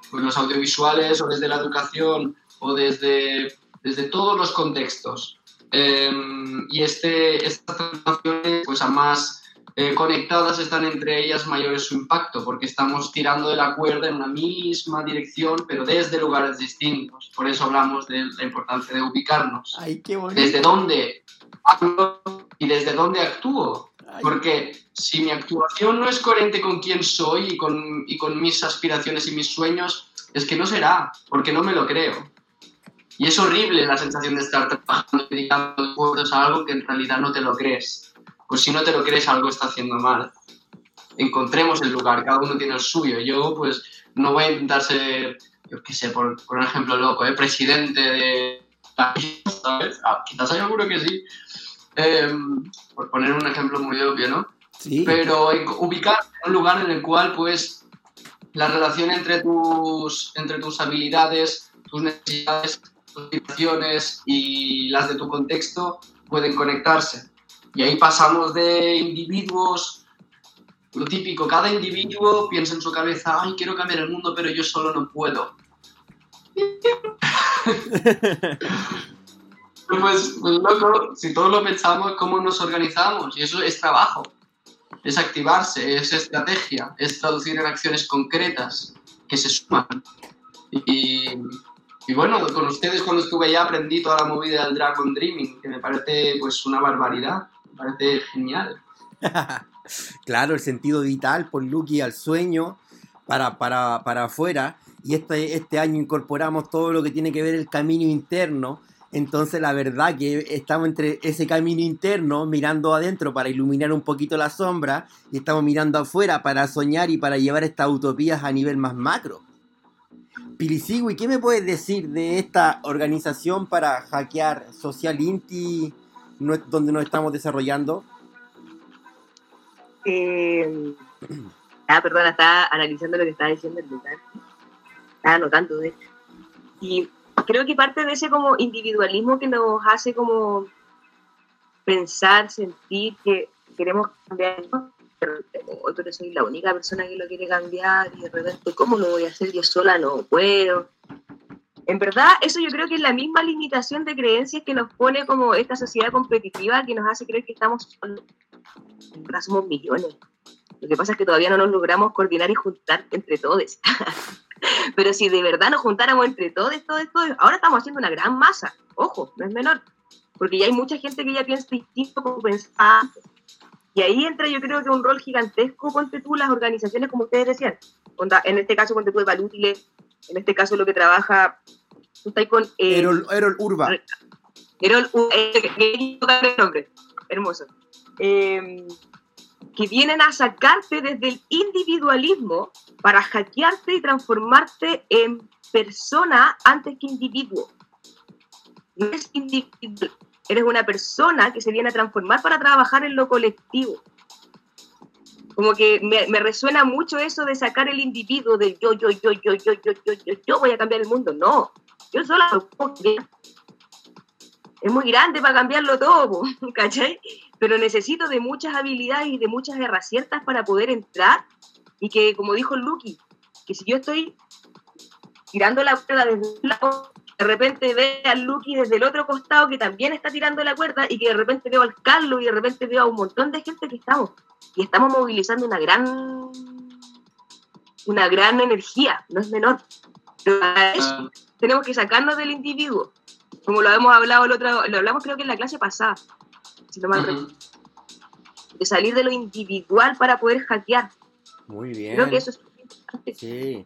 pues, los audiovisuales o desde la educación o desde, desde todos los contextos. Em, y este, estas transformaciones, pues a más eh, conectadas están entre ellas, mayor es su impacto, porque estamos tirando de la cuerda en una misma dirección, pero desde lugares distintos. Por eso hablamos de la importancia de ubicarnos. Ay, qué. Desde dónde hablo y desde dónde actúo. Porque si mi actuación no es coherente con quién soy y con, y con mis aspiraciones y mis sueños, es que no será, porque no me lo creo. Y es horrible la sensación de estar trabajando y dedicando a algo que en realidad no te lo crees. Pues si no te lo crees, algo está haciendo mal. Encontremos el lugar, cada uno tiene el suyo. Yo, pues, no voy a intentar ser, yo qué sé, por, por un ejemplo loco, ¿eh? presidente de. ¿Sabes? Ah, quizás hay alguno que sí. Em, por poner un ejemplo muy obvio, ¿no? Sí. Pero ubicar un lugar en el cual, pues, la relación entre tus, entre tus habilidades, tus necesidades, tus situaciones y las de tu contexto pueden conectarse. Y ahí pasamos de individuos, lo típico, cada individuo piensa en su cabeza, ay, quiero cambiar el mundo, pero yo solo no puedo. pues, pues, loco, si todos lo pensamos, ¿cómo nos organizamos? Y eso es trabajo, es activarse, es estrategia, es traducir en acciones concretas que se suman. Y, y bueno, con ustedes cuando estuve allá aprendí toda la movida del Dragon Dreaming, que me parece pues una barbaridad parece genial. claro, el sentido vital por Lucky al sueño para, para, para afuera. Y este, este año incorporamos todo lo que tiene que ver el camino interno. Entonces la verdad que estamos entre ese camino interno mirando adentro para iluminar un poquito la sombra y estamos mirando afuera para soñar y para llevar estas utopías a nivel más macro. Pilicigui, ¿qué me puedes decir de esta organización para hackear Social Inti donde nos estamos desarrollando? Eh, ah, perdona, estaba analizando lo que estaba diciendo el lugar. Estaba anotando, de hecho. Y creo que parte de ese como individualismo que nos hace como pensar, sentir que queremos cambiar, pero otro soy la única persona que lo quiere cambiar y de repente, ¿cómo lo voy a hacer? Yo sola no puedo. En verdad, eso yo creo que es la misma limitación de creencias que nos pone como esta sociedad competitiva que nos hace creer que estamos solos. Somos millones. Lo que pasa es que todavía no nos logramos coordinar y juntar entre todos. Pero si de verdad nos juntáramos entre todos, todos, todos, ahora estamos haciendo una gran masa. Ojo, no es menor. Porque ya hay mucha gente que ya piensa distinto como pensaba antes. Y ahí entra yo creo que un rol gigantesco, ponte tú, las organizaciones, como ustedes decían. En este caso, ponte tú, Valútiles, en este caso lo que trabaja, tú estás con... Eh, Erol, Erol Urba. Erol, eh, nombre, hermoso. Eh, que vienen a sacarte desde el individualismo para hackearte y transformarte en persona antes que individuo. No es individual, eres una persona que se viene a transformar para trabajar en lo colectivo. Como que me, resuena mucho eso de sacar el individuo del yo, yo, yo, yo, yo, yo, yo, yo, yo voy a cambiar el mundo. No, yo sola lo puedo Es muy grande para cambiarlo todo, ¿cachai? Pero necesito de muchas habilidades y de muchas herramientas para poder entrar y que, como dijo Lucky, que si yo estoy tirando la cuerda desde un lado, de repente ve al Lucky desde el otro costado que también está tirando la cuerda y que de repente veo al Carlos y de repente veo a un montón de gente que estamos y estamos movilizando una gran una gran energía, no es menor. Pero para eso ah. tenemos que sacarnos del individuo, como lo hemos hablado el otro, lo hablamos creo que en la clase pasada, si no mal de salir de lo individual para poder hackear. Muy bien. Creo que eso es importante. Sí.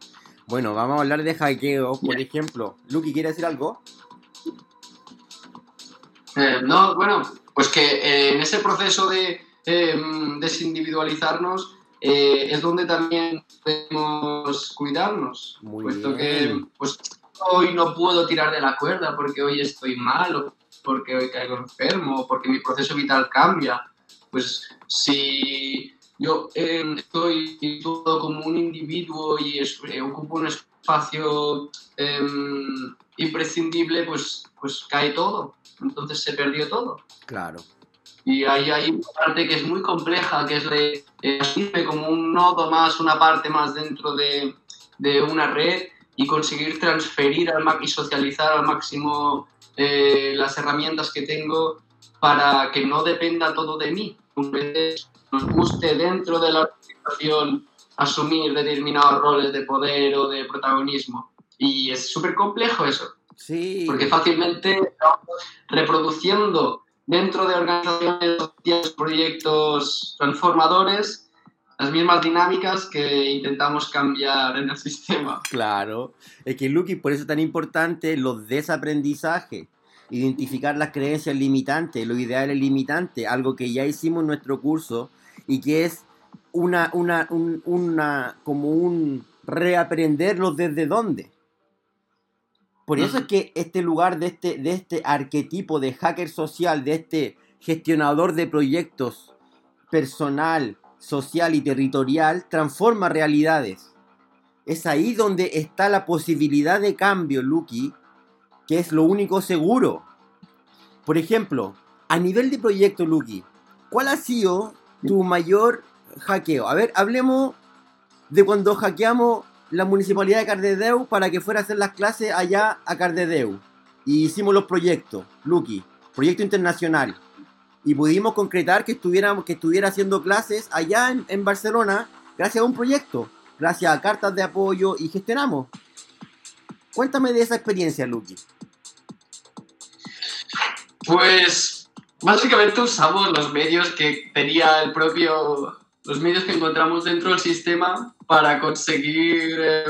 Bueno, vamos a hablar de hackeo, por ejemplo. Lucky, ¿quiere decir algo? Eh, no, bueno, pues que eh, en ese proceso de Em, desindividualizarnos, eh, es donde también podemos cuidarnos. Muy puesto que pues, hoy no puedo tirar de la cuerda porque hoy estoy mal, porque hoy caigo enfermo, porque mi proceso vital cambia. Pues si yo em, estoy todo como un individuo y eh, ocupo un espacio em, imprescindible, pues, pues cae todo. Entonces se perdió todo. Claro. Y ahí hay una parte que es muy compleja, que es de, eh, como un nodo más, una parte más dentro de, de una red y conseguir transferir al y socializar al máximo eh, las herramientas que tengo para que no dependa todo de mí. Nos guste dentro de la organización asumir determinados roles de poder o de protagonismo. Y es súper complejo eso. Sí. Porque fácilmente reproduciendo dentro de organizaciones, proyectos transformadores, las mismas dinámicas que intentamos cambiar en el sistema. Claro, es que Lucky, por eso es tan importante los desaprendizajes, identificar las creencias limitantes, los ideales limitantes, algo que ya hicimos en nuestro curso y que es una, una, una como un reaprenderlos desde dónde. Por eso es que este lugar de este, de este arquetipo de hacker social, de este gestionador de proyectos personal, social y territorial, transforma realidades. Es ahí donde está la posibilidad de cambio, Lucky, que es lo único seguro. Por ejemplo, a nivel de proyecto, Lucky, ¿cuál ha sido tu mayor hackeo? A ver, hablemos de cuando hackeamos la municipalidad de Cardedeu para que fuera a hacer las clases allá a Cardedeu. Y hicimos los proyectos, Lucky, proyecto internacional. Y pudimos concretar que, estuviera, que estuviera haciendo clases allá en, en Barcelona gracias a un proyecto, gracias a cartas de apoyo y gestionamos. Cuéntame de esa experiencia, Lucky. Pues básicamente usamos los medios que tenía el propio, los medios que encontramos dentro del sistema para conseguir eh,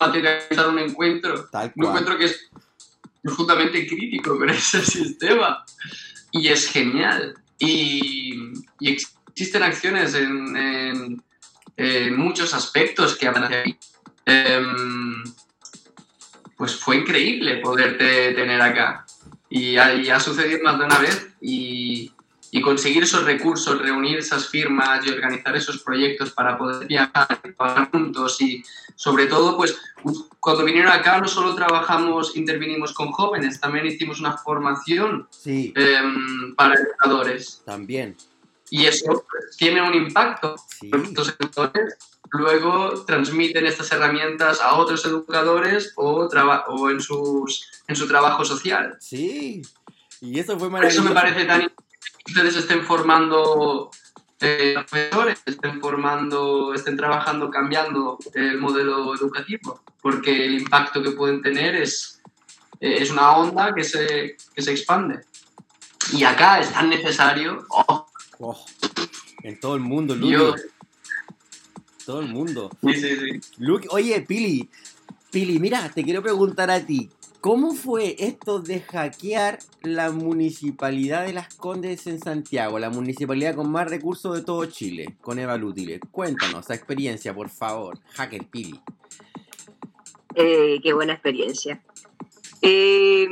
materializar un encuentro. Un encuentro que es profundamente crítico con ese sistema. Y es genial. Y, existen acciones en, en, muchos aspectos que aparecen ahí. Em, pues fue increíble poderte tener acá. Y ha, y ha sucedido más de una vez. Y, y conseguir esos recursos, reunir esas firmas y organizar esos proyectos para poder viajar juntos y sobre todo, pues cuando vinieron acá no solo trabajamos, intervinimos con jóvenes, también hicimos una formación em, para educadores. También. Y eso tiene un impacto. Estos educadores luego transmiten estas herramientas a otros educadores o, o en, sus, en su trabajo social. Sí, y eso fue maravilloso. Eso me parece tan importante ustedes estén formando eh, profesores, estén formando, estén trabajando, cambiando el modelo educativo, porque el impacto que pueden tener es, eh, es una onda que se, que se expande. Y acá es tan necesario. Oh. Oh, en todo el mundo, Luke. Todo el mundo. Sí, sí, sí. Luke, oye, Pili, Pili, mira, te quiero preguntar a ti. ¿Cómo fue esto de hackear la municipalidad de Las Condes en Santiago, la municipalidad con más recursos de todo Chile, con Eva Lútile? Cuéntanos esa experiencia, por favor. Hacker Pili. Eh, qué buena experiencia. Eh,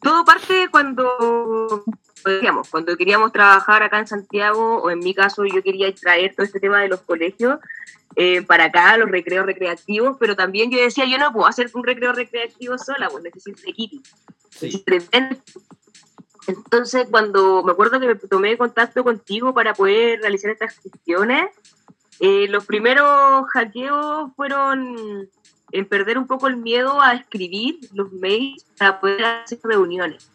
todo parte cuando, digamos, cuando queríamos trabajar acá en Santiago, o en mi caso yo quería traer todo este tema de los colegios eh, para acá, los recreos recreativos, pero también yo decía, yo no puedo hacer un recreo recreativo sola, pues necesito equipo. Entonces, cuando me acuerdo que me tomé contacto contigo para poder realizar estas gestiones, eh, los primeros hackeos fueron en perder un poco el miedo a escribir los mails para poder hacer reuniones.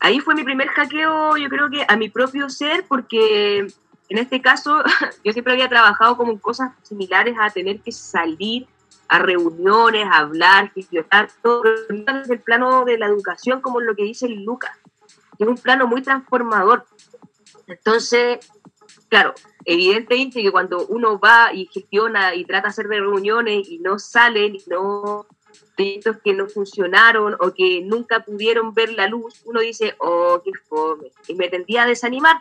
Ahí fue mi primer hackeo, yo creo que a mi propio ser, porque en este caso, yo siempre había trabajado como cosas similares a tener que salir a reuniones, a hablar, gestionar todo, desde el plano de la educación, como lo que dice Lucas, es un plano muy transformador. Entonces, claro, evidentemente que cuando uno va y gestiona y trata de hacer reuniones y no salen, no proyectos que no funcionaron o que nunca pudieron ver la luz, uno dice, oh, qué fome, y me tendía a desanimar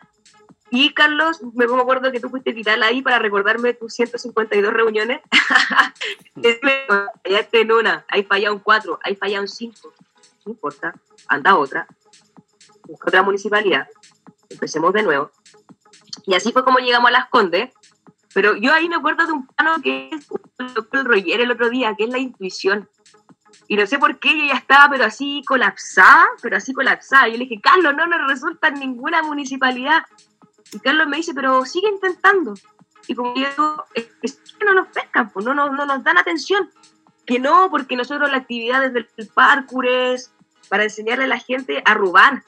y Carlos, me acuerdo que tú fuiste vital ahí para recordarme tus 152 reuniones. fallaste en una, ahí falla un cuatro, ahí falla un cinco. No importa, anda otra. Busca otra municipalidad. Empecemos de nuevo. Y así fue como llegamos a Las Condes. Pero yo ahí me acuerdo de un plano que es el Roger el otro día, que es la intuición. Y no sé por qué yo ya estaba, pero así colapsada, pero así colapsada. Yo le dije, Carlos, no nos resulta en ninguna municipalidad. Y Carlos me dice, pero sigue intentando. Y como yo digo, es que no nos pescan, pues no, no, no nos dan atención. Que no, porque nosotros la actividad desde el parkour es para enseñarle a la gente a robar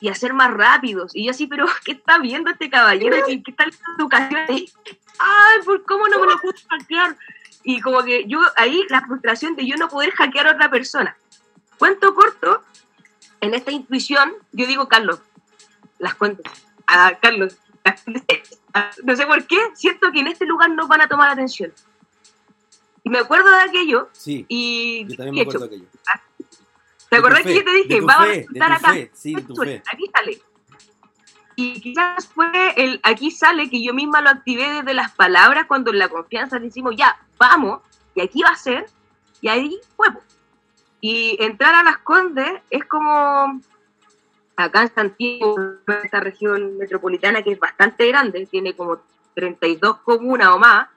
y a ser más rápidos. Y yo así, pero ¿qué está viendo este caballero? ¿Qué, qué tal la educación? Ay, ¿por cómo no me lo puedo hackear? Y como que yo, ahí la frustración de yo no poder hackear a otra persona. Cuento corto, en esta intuición, yo digo, Carlos, las cuento. A Carlos, no sé por qué, siento que en este lugar no van a tomar atención. Y me acuerdo de aquello. Sí. Y yo también me acuerdo de aquello. ¿Te acordás que yo te dije? Vamos a estar acá. Sí, fe. Aquí sale. Y quizás fue el aquí sale que yo misma lo activé desde las palabras cuando en la confianza decimos ya, vamos, y aquí va a ser, y ahí fue. Y entrar a Las Condes es como acá en Santiago, esta región metropolitana que es bastante grande, tiene como 32 comunas o más,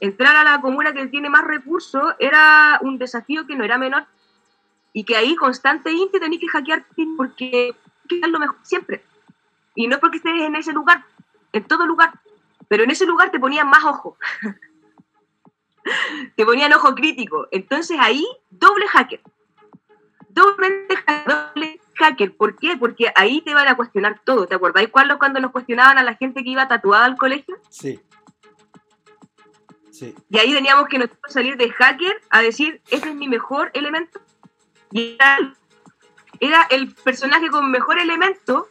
entrar a la comuna que tiene más recursos era un desafío que no era menor y que ahí constantemente tenés que hackear porque es lo mejor siempre. Y no es porque estés en ese lugar, en todo lugar, pero en ese lugar te ponían más ojo. te ponían ojo crítico. Entonces ahí, doble hacker. Doblemente doble hacker. ¿Por qué? Porque ahí te van a cuestionar todo. ¿Te acordáis cuando, cuando nos cuestionaban a la gente que iba tatuada al colegio? Sí. Sí. Y ahí teníamos que nosotros salir de hacker a decir, ese es mi mejor elemento. Era el personaje con mejor elemento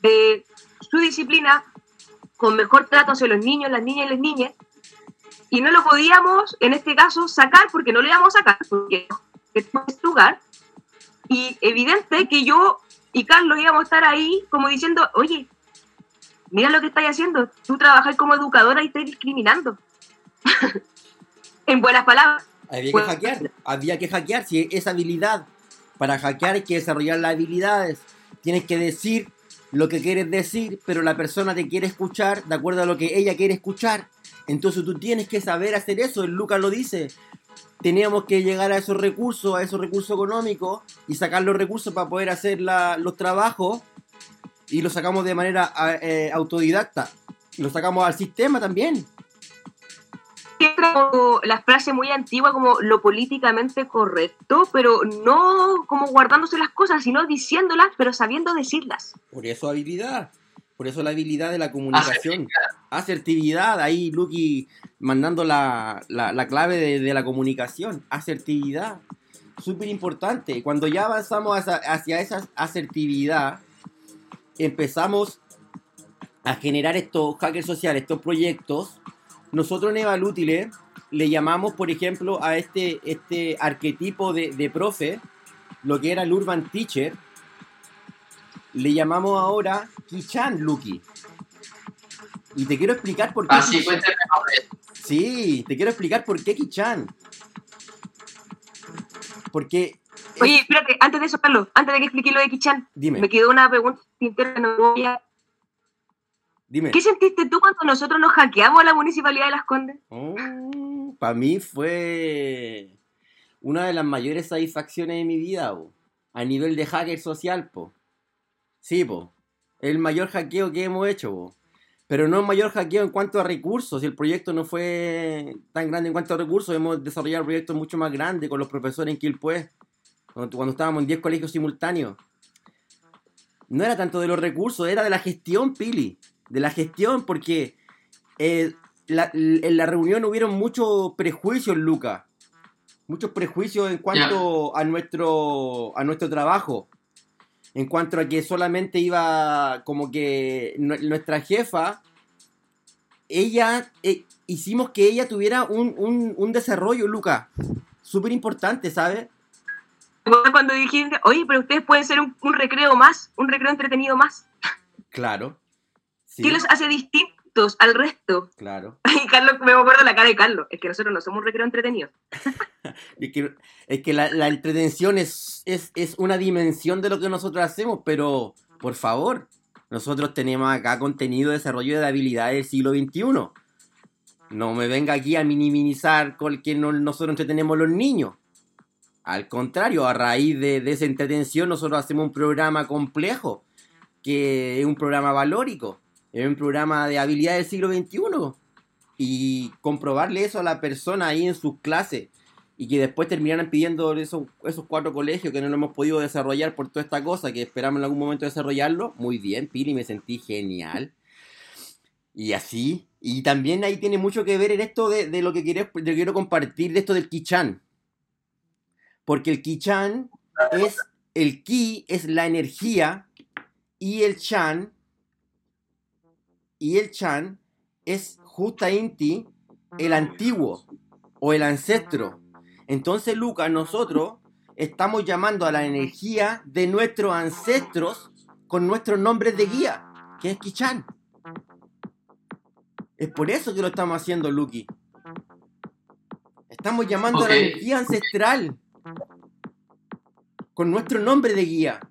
de su disciplina, con mejor trato hacia los niños, las niñas y las niñas, y no lo podíamos, en este caso, sacar porque no lo íbamos a sacar, porque es lugar. Y evidente que yo y Carlos íbamos a estar ahí como diciendo, oye, mira lo que estáis haciendo, tú trabajas como educadora y estás discriminando. en buenas palabras. Había que hackear, había que hackear, si esa habilidad, para hackear hay que desarrollar las habilidades, tienes que decir lo que quieres decir, pero la persona te quiere escuchar de acuerdo a lo que ella quiere escuchar. Entonces tú tienes que saber hacer eso, el Lucas lo dice. Teníamos que llegar a esos recursos, a esos recursos económicos y sacar los recursos para poder hacer los trabajos y los sacamos de manera eh, autodidacta. Lo sacamos al sistema también la frase muy antigua como lo políticamente correcto, pero no como guardándose las cosas, sino diciéndolas, pero sabiendo decirlas. Por eso habilidad, por eso la habilidad de la comunicación. Asertividad, ahí Lucky mandando la, clave de, la comunicación. Asertividad, súper importante. Cuando ya avanzamos hacia, hacia esa asertividad, empezamos a generar estos hackers sociales, estos proyectos nosotros en Evalútile le llamamos, por ejemplo, a este, este arquetipo de, profe, lo que era el Urban Teacher, le llamamos ahora Kichan Lucky. Y te quiero explicar por qué. Ah, sí, Sí, te quiero explicar por qué Kichan. Porque. Oye, espérate, antes de eso, Carlos, antes de que explique lo de Kichan, me quedó una pregunta interna, no voy a ¿Qué sentiste tú cuando nosotros nos hackeamos a la municipalidad de Las Condes? Oh, para mí fue una de las mayores satisfacciones de mi vida, a nivel de hacker social, po. Sí, po. El mayor hackeo que hemos hecho, Pero no el mayor hackeo en cuanto a recursos. El proyecto no fue tan grande en cuanto a recursos. Hemos desarrollado proyectos mucho más grandes con los profesores en Quilpué. Cuando, cuando estábamos en 10 colegios simultáneos. No era tanto de los recursos, era de la gestión, Pili de la gestión, porque eh, en la reunión hubieron muchos prejuicios, Luca. Muchos prejuicios en cuanto a, nuestro, a nuestro trabajo. En cuanto a que solamente iba como que nuestra jefa, ella, eh, hicimos que ella tuviera un, un, desarrollo, Luca. Súper importante, ¿sabes? Cuando dijiste, oye, pero ustedes pueden ser un, un recreo más, un recreo entretenido más. Claro. ¿Qué los hace distintos al resto? Claro. Y Carlos, me acuerdo la cara de Carlos, es que nosotros no somos un recreo entretenido. es que, la, entretención es, es, una dimensión de lo que nosotros hacemos, pero por favor, nosotros tenemos acá contenido de desarrollo de habilidades del siglo XXI. No me venga aquí a minimizar con que nosotros entretenemos los niños. Al contrario, a raíz de, de esa entretención nosotros hacemos un programa complejo, que es un programa valórico, es un programa de habilidad del siglo XXI. Y comprobarle eso a la persona ahí en sus clases y que después terminaran pidiendo esos, esos cuatro colegios que no lo hemos podido desarrollar por toda esta cosa, que esperamos en algún momento desarrollarlo. Muy bien, Pili, me sentí genial. Y así, y también ahí tiene mucho que ver en esto de, de lo que quiero, de quiero compartir, de esto del Kichan. Porque el Kichan es, el Ki es la energía y el Chan, y el Chan es justa Inti, el antiguo o el ancestro. Entonces, Lucas, nosotros estamos llamando a la energía de nuestros ancestros con nuestros nombres de guía, que es Kichan. Es por eso que lo estamos haciendo, Lucky. Estamos llamando a la energía ancestral con nuestro nombre de guía.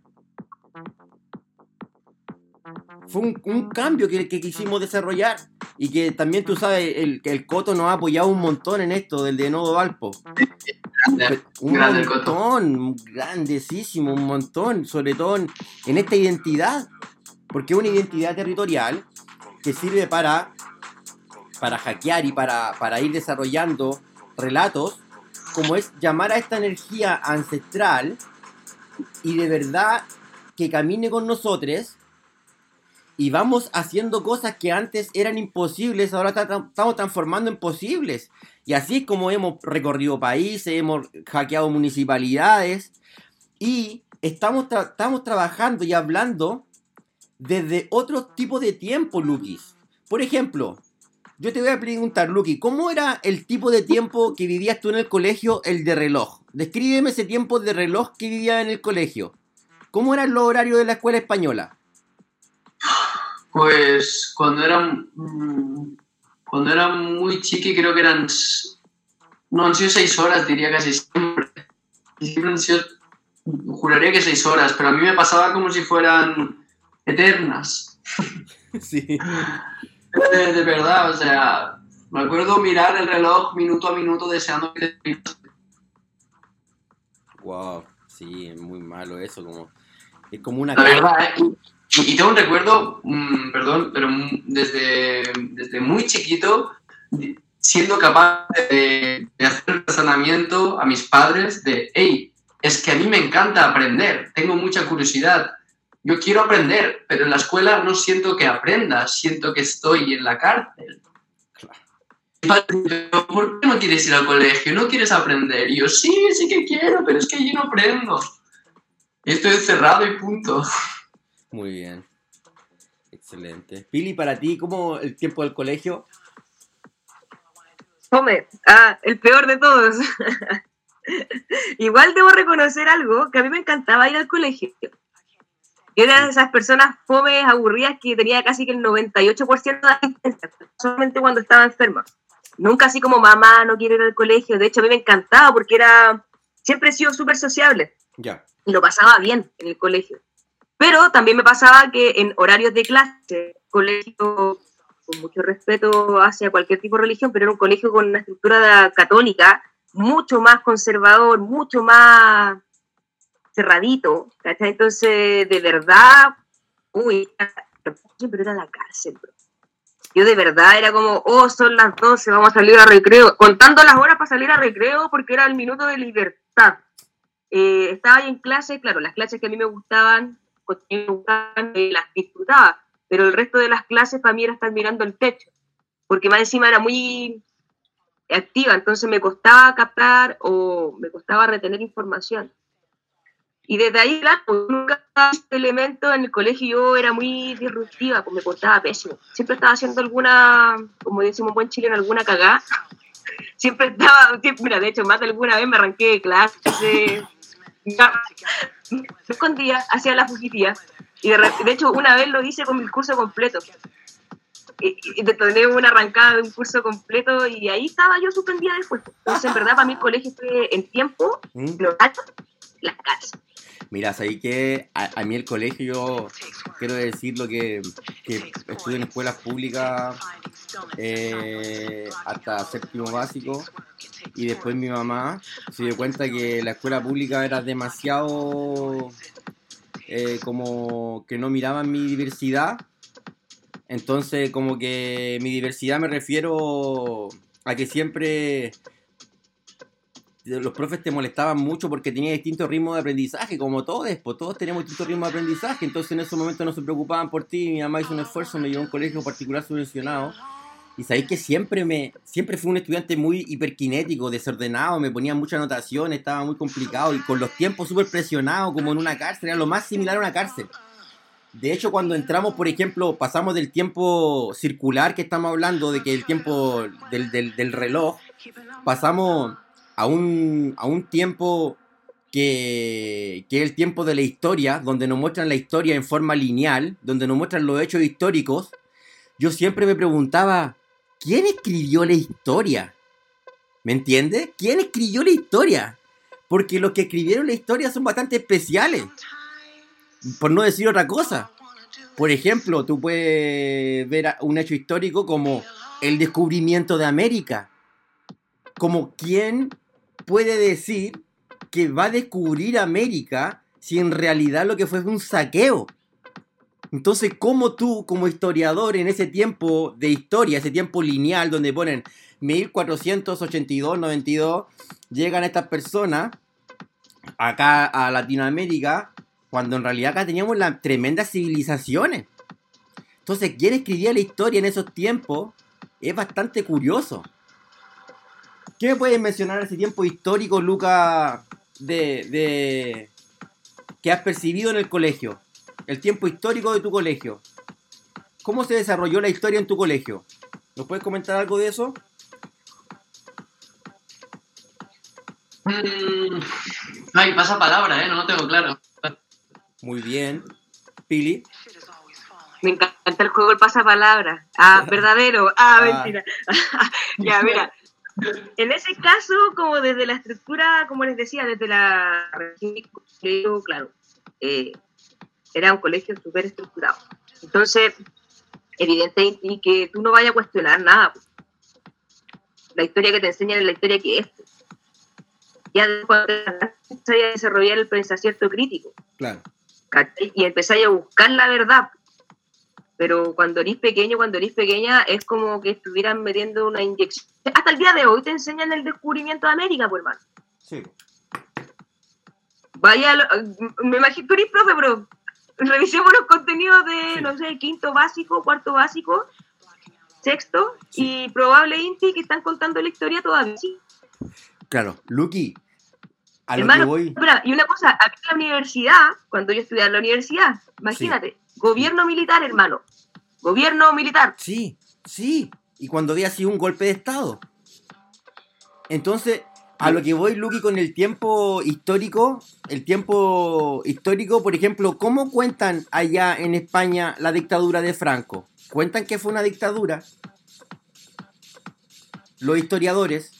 Fue un, un cambio que, que quisimos desarrollar y que también tú sabes, el, que el Coto nos ha apoyado un montón en esto del de Nodo Valpo. Grande, Un grande montón, grandísimo, un montón, sobre todo en, en esta identidad, porque es una identidad territorial que sirve para, para hackear y para, para ir desarrollando relatos, como es llamar a esta energía ancestral y de verdad que camine con nosotros y vamos haciendo cosas que antes eran imposibles, ahora ta- ta- estamos transformando en posibles. Y así como hemos recorrido países, hemos hackeado municipalidades y estamos, estamos trabajando y hablando desde otro tipo de tiempo, Lukis. Por ejemplo, yo te voy a preguntar, Luki, ¿cómo era el tipo de tiempo que vivías tú en el colegio, el de reloj? Descríbeme ese tiempo de reloj que vivías en el colegio. ¿Cómo eran los horarios de la escuela española? Pues cuando era, mm, cuando era muy chiqui creo que eran... No, han sido seis horas, diría casi siempre. Y Siempre han sido... Juraría que seis horas, pero a mí me pasaba como si fueran eternas. Sí. De, de verdad, o sea, me acuerdo mirar el reloj minuto a minuto deseando que. Wow, sí, es muy malo eso, como es como una La verdad, ¿eh? Y, tengo un recuerdo, mm, perdón, pero mm, desde, desde muy chiquito, siendo capaz de, de hacer el razonamiento a mis padres de, hey, es que a mí me encanta aprender, tengo mucha curiosidad, yo quiero aprender, pero en la escuela no siento que aprenda, siento que estoy en la cárcel. ¿Por qué no quieres ir al colegio? ¿No quieres aprender? Y yo, sí, sí que quiero, pero es que yo no aprendo. Estoy encerrado y punto. Muy bien. Excelente. Pili, para ti, ¿cómo el tiempo del colegio? Hombre, ah, el peor de todos. Igual debo reconocer algo, que a mí me encantaba ir al colegio. Yo era de esas personas fomes, aburridas, que tenía casi que el 98% de asistencia, solamente cuando estaba enferma. Nunca así como mamá, no quiero ir al colegio. De hecho, a mí me encantaba porque era siempre he sido súper sociable Ya. y lo pasaba bien en el colegio. Pero también me pasaba que en horarios de clase, colegio con mucho respeto hacia cualquier tipo de religión, pero era un colegio con una estructura católica mucho más conservador, mucho más cerradito. Entonces, de verdad, uy, pero era la cárcel, bro. Yo de verdad era como, oh, son las 12, vamos a salir a recreo, contando las horas para salir a recreo porque era el minuto de libertad. Eh, estaba ahí en clase, claro, las clases que a mí me gustaban, me gustaban, eh, las disfrutaba, pero el resto de las clases para mí era estar mirando el techo, porque más encima era muy activa, entonces me costaba captar o me costaba retener información. Y desde ahí, claro, pues, nunca este elemento en el colegio yo era muy disruptiva, pues me portaba pésimo. Siempre estaba haciendo alguna, como decimos en buen chileno, alguna cagada. Siempre estaba, mira, de hecho, más de alguna vez me arranqué de clase. Me escondía, hacía la fugitiva. Y de, de hecho, una vez lo hice con mi curso completo. Y, y detoné una arrancada de un curso completo y ahí estaba yo suspendida después. Entonces, en verdad, para mí el colegio fue en tiempo, ¿Mm? los datos, las casas. Mira, ahí que a, a mí el colegio, yo quiero decir lo que, que estuve en escuelas públicas eh, hasta séptimo básico y después mi mamá se dio cuenta que la escuela pública era demasiado eh, como que no miraban mi diversidad. Entonces como que mi diversidad me refiero a que siempre los profes te molestaban mucho porque tenía distintos ritmos de aprendizaje, como todos, pues todos tenemos distintos ritmos de aprendizaje, entonces en ese momento no se preocupaban por ti, mi mamá hizo un esfuerzo, me llevó a un colegio particular subvencionado, y sabéis que siempre me, siempre fui un estudiante muy hiperkinético, desordenado, me ponía mucha anotación, estaba muy complicado, y con los tiempos súper presionados, como en una cárcel, era lo más similar a una cárcel. De hecho, cuando entramos, por ejemplo, pasamos del tiempo circular que estamos hablando, de que el tiempo del, del reloj, pasamos a un, a un tiempo que, que, es el tiempo de la historia, donde nos muestran la historia en forma lineal, donde nos muestran los hechos históricos, yo siempre me preguntaba, ¿quién escribió la historia? ¿Me entiendes? ¿Quién escribió la historia? Porque los que escribieron la historia son bastante especiales, por no decir otra cosa. Por ejemplo, tú puedes ver un hecho histórico como el descubrimiento de América, como quién puede decir que va a descubrir América si en realidad lo que fue fue un saqueo? Entonces, ¿cómo tú, como historiador, en ese tiempo de historia, ese tiempo lineal donde ponen 1482-92, llegan estas personas acá a Latinoamérica, cuando en realidad acá teníamos las tremendas civilizaciones? Entonces, ¿quién escribía la historia en esos tiempos? Es bastante curioso. ¿Qué me puedes mencionar ese tiempo histórico, Luca, de, de, que has percibido en el colegio? El tiempo histórico de tu colegio. ¿Cómo se desarrolló la historia en tu colegio? ¿Nos puedes comentar algo de eso? Mm, ay, pasa palabra, ¿eh? No lo tengo claro. Muy bien. Pili. Me encanta el juego el pasapalabra. Ah, verdadero. Ah, mentira. ya, mira. En ese caso, como desde la estructura, como les decía, desde la... Claro, eh, era un colegio súper estructurado. Entonces, evidente y que tú no vayas a cuestionar nada. La historia que te enseñan es la historia que es. Ya después se a desarrollar el pensamiento crítico. Claro. Y empezáis a buscar la verdad. Pero cuando eres pequeño, cuando eres pequeña, es como que estuvieran metiendo una inyección. Hasta el día de hoy te enseñan el descubrimiento de América, pues, hermano. Sí. Vaya, me imagino, tú eres profe, pero revisemos los contenidos de, Sí. no sé, quinto básico, cuarto básico, sexto y probable INTI que están contando la historia todavía. Sí. Claro. Lucky, a lo Hermano, que voy... espera, y una cosa, aquí en la universidad, cuando yo estudiaba en la universidad, imagínate, gobierno militar, hermano. Gobierno militar. Sí, sí. Y cuando había sido un golpe de Estado. Entonces, a lo que voy, Lucky, con el tiempo histórico, el tiempo histórico, por ejemplo, ¿cómo cuentan allá en España la dictadura de Franco? ¿Cuentan que fue una dictadura? Los historiadores.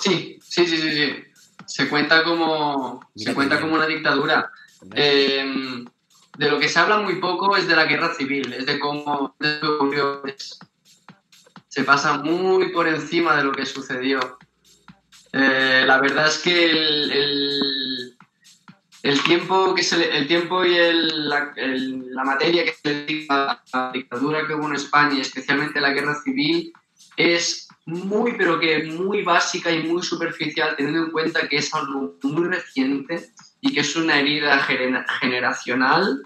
Sí, sí, sí, sí, sí. Se cuenta como, Mira se cuenta como una dictadura. Eh, de lo que se habla muy poco es de la guerra civil, es de cómo ocurrió. Se pasa muy por encima de lo que sucedió. Eh, la verdad es que el, el- tiempo que se el tiempo y el- la, materia que se le dedica a la dictadura que hubo en España, y especialmente la guerra civil, es muy, pero que muy básica y muy superficial, teniendo en cuenta que es algo muy reciente y que es una herida genera- generacional.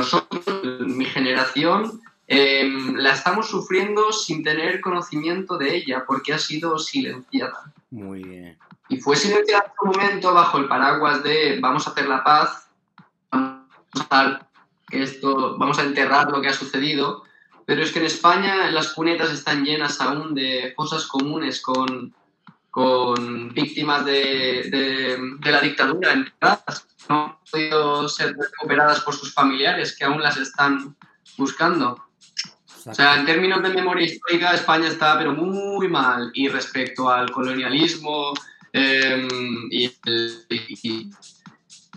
Nosotros, mi generación, eh, la estamos sufriendo sin tener conocimiento de ella porque ha sido silenciada. Muy bien. Y fue silenciada en su momento bajo el paraguas de vamos a hacer la paz, vamos a, que esto, vamos a enterrar lo que ha sucedido, pero es que en España las cunetas están llenas aún de fosas comunes con, con víctimas de, de- de la dictadura enterradas, no han podido ser recuperadas por sus familiares que aún las están buscando. O sea, en términos de memoria histórica, España está pero muy mal. Y respecto al colonialismo eh, y, el, y-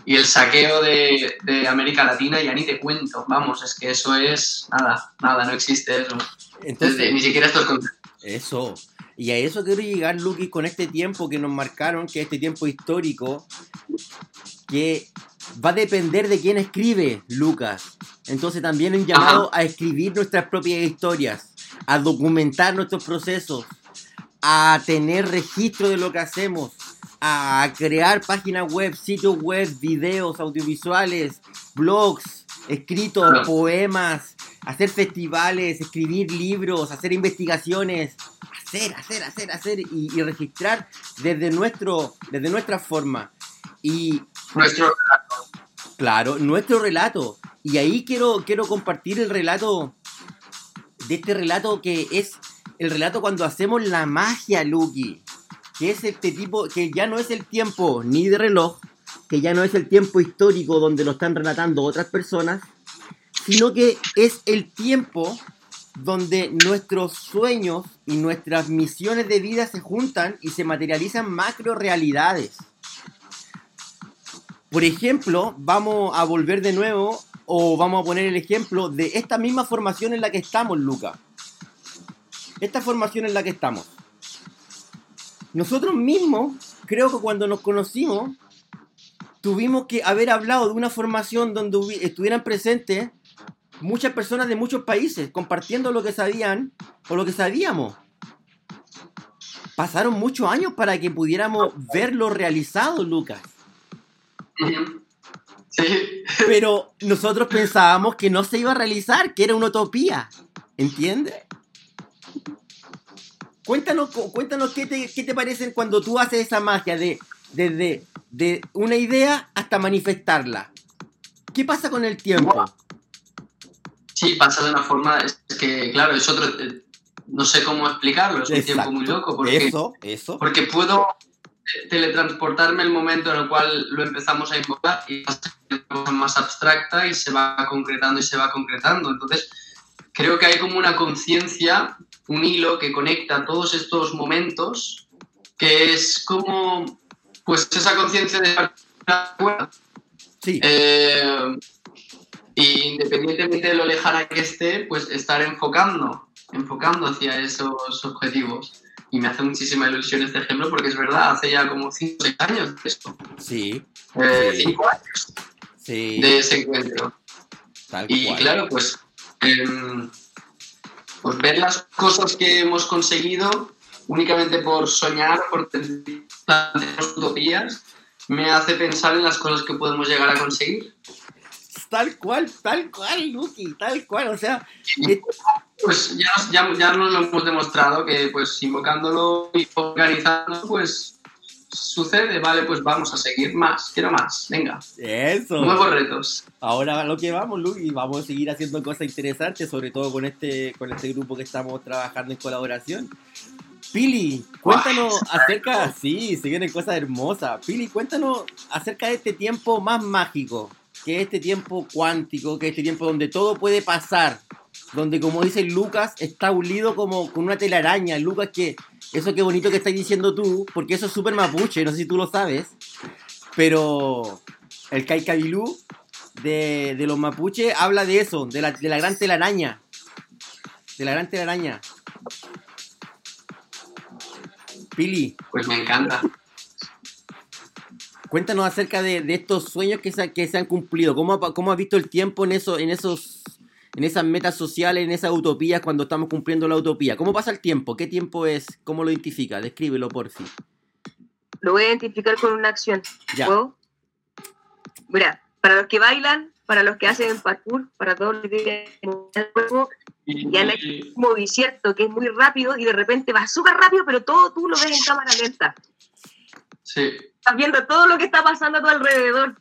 y el saqueo de, de América Latina, ya ni te cuento. Vamos, es que eso es nada, nada, no existe eso. Entonces, Desde- ni siquiera estos conceptos. Eso. Y a eso quiero llegar, Lucky, con este tiempo que nos marcaron, que es este tiempo histórico, que va a depender de quién escribe, Lucas. Entonces también un llamado a escribir nuestras propias historias, a documentar nuestros procesos, a tener registro de lo que hacemos, a crear páginas web, sitios web, videos, audiovisuales, blogs, escritos, poemas, hacer festivales, escribir libros, hacer investigaciones, hacer, hacer, hacer, hacer y, y registrar desde nuestro, desde nuestra forma. Y Nuestro Claro, nuestro relato. Y ahí quiero, quiero compartir el relato de este relato que es el relato cuando hacemos la magia, Lucky. Que es este tipo, que ya no es el tiempo ni de reloj, que ya no es el tiempo histórico donde lo están relatando otras personas, sino que es el tiempo donde nuestros sueños y nuestras misiones de vida se juntan y se materializan macro realidades. Por ejemplo, vamos a volver de nuevo o vamos a poner el ejemplo de esta misma formación en la que estamos, Luca. Esta formación en la que estamos. Nosotros mismos, creo que cuando nos conocimos, tuvimos que haber hablado de una formación donde estuvieran presentes muchas personas de muchos países, compartiendo lo que sabían o lo que sabíamos. Pasaron muchos años para que pudiéramos verlo realizado, Lucas. Sí, Pero nosotros pensábamos que no se iba a realizar, que era una utopía. ¿Entiendes? Cuéntanos, cu- cuéntanos qué te, qué te parecen cuando tú haces esa magia de, desde de una idea hasta manifestarla. ¿Qué pasa con el tiempo? Sí, pasa de una forma, es que claro, es otro, eh, no sé cómo explicarlo, es un tiempo muy loco, porque, Eso, eso. porque puedo eh, teletransportarme al momento en el cual lo empezamos a invocar y pasa cosa más abstracta y se va concretando y se va concretando. Entonces, creo que hay como una conciencia, un hilo que conecta todos estos momentos, que es como, pues esa conciencia de Sí, eh, y independientemente de lo lejana que esté, pues estar enfocando, enfocando hacia esos objetivos. Y me hace muchísima ilusión este ejemplo porque es verdad, hace ya como 5 o 6 años de esto. sí, 5 Sí. años sí. de ese encuentro. tal Y cual. claro, pues, em, pues ver las cosas que hemos conseguido únicamente por soñar, por tener plantearnos utopías, me hace pensar en las cosas que podemos llegar a conseguir. Tal cual, tal cual, Lucky, tal cual. O sea, Pues ya, nos- ya, ya nos lo hemos demostrado que pues invocándolo y organizando, pues sucede, vale, pues vamos a seguir más, quiero más, venga, eso. nuevos retos. Ahora a lo que vamos, Luis, y vamos a seguir haciendo cosas interesantes, sobre todo con este, con este grupo que estamos trabajando en colaboración. Pili, cuéntanos acerca, sí, se vienen cosas hermosas. Pili, cuéntanos acerca de este tiempo más mágico, que es este tiempo cuántico, que es este tiempo donde todo puede pasar, donde como dice Lucas, está unido como con una telaraña. Lucas, que eso qué bonito que estás diciendo tú, porque eso es súper mapuche, no sé si tú lo sabes, pero el Kaikabilú de, de los mapuches habla de eso, de la, de la gran telaraña. De la gran telaraña. Pili, Pues me encanta. Cuéntanos acerca de, de estos sueños que se, que se han cumplido. ¿Cómo, ha- ¿Cómo has visto el tiempo en, eso, en, esos, en esas metas sociales, en esas utopías cuando estamos cumpliendo la utopía? ¿Cómo pasa el tiempo? ¿Qué tiempo es? ¿Cómo lo identifica? Descríbelo por fin. Lo voy a identificar con una acción. Ya. ¿Puedo? Mira, para los que bailan, para los que hacen parkour, para todos los que tienen el cuerpo, Y, Ya le- y- un movimiento que es muy rápido y de repente va súper rápido, pero todo tú lo ves en cámara lenta. sí, Estás viendo todo lo que está pasando a tu alrededor.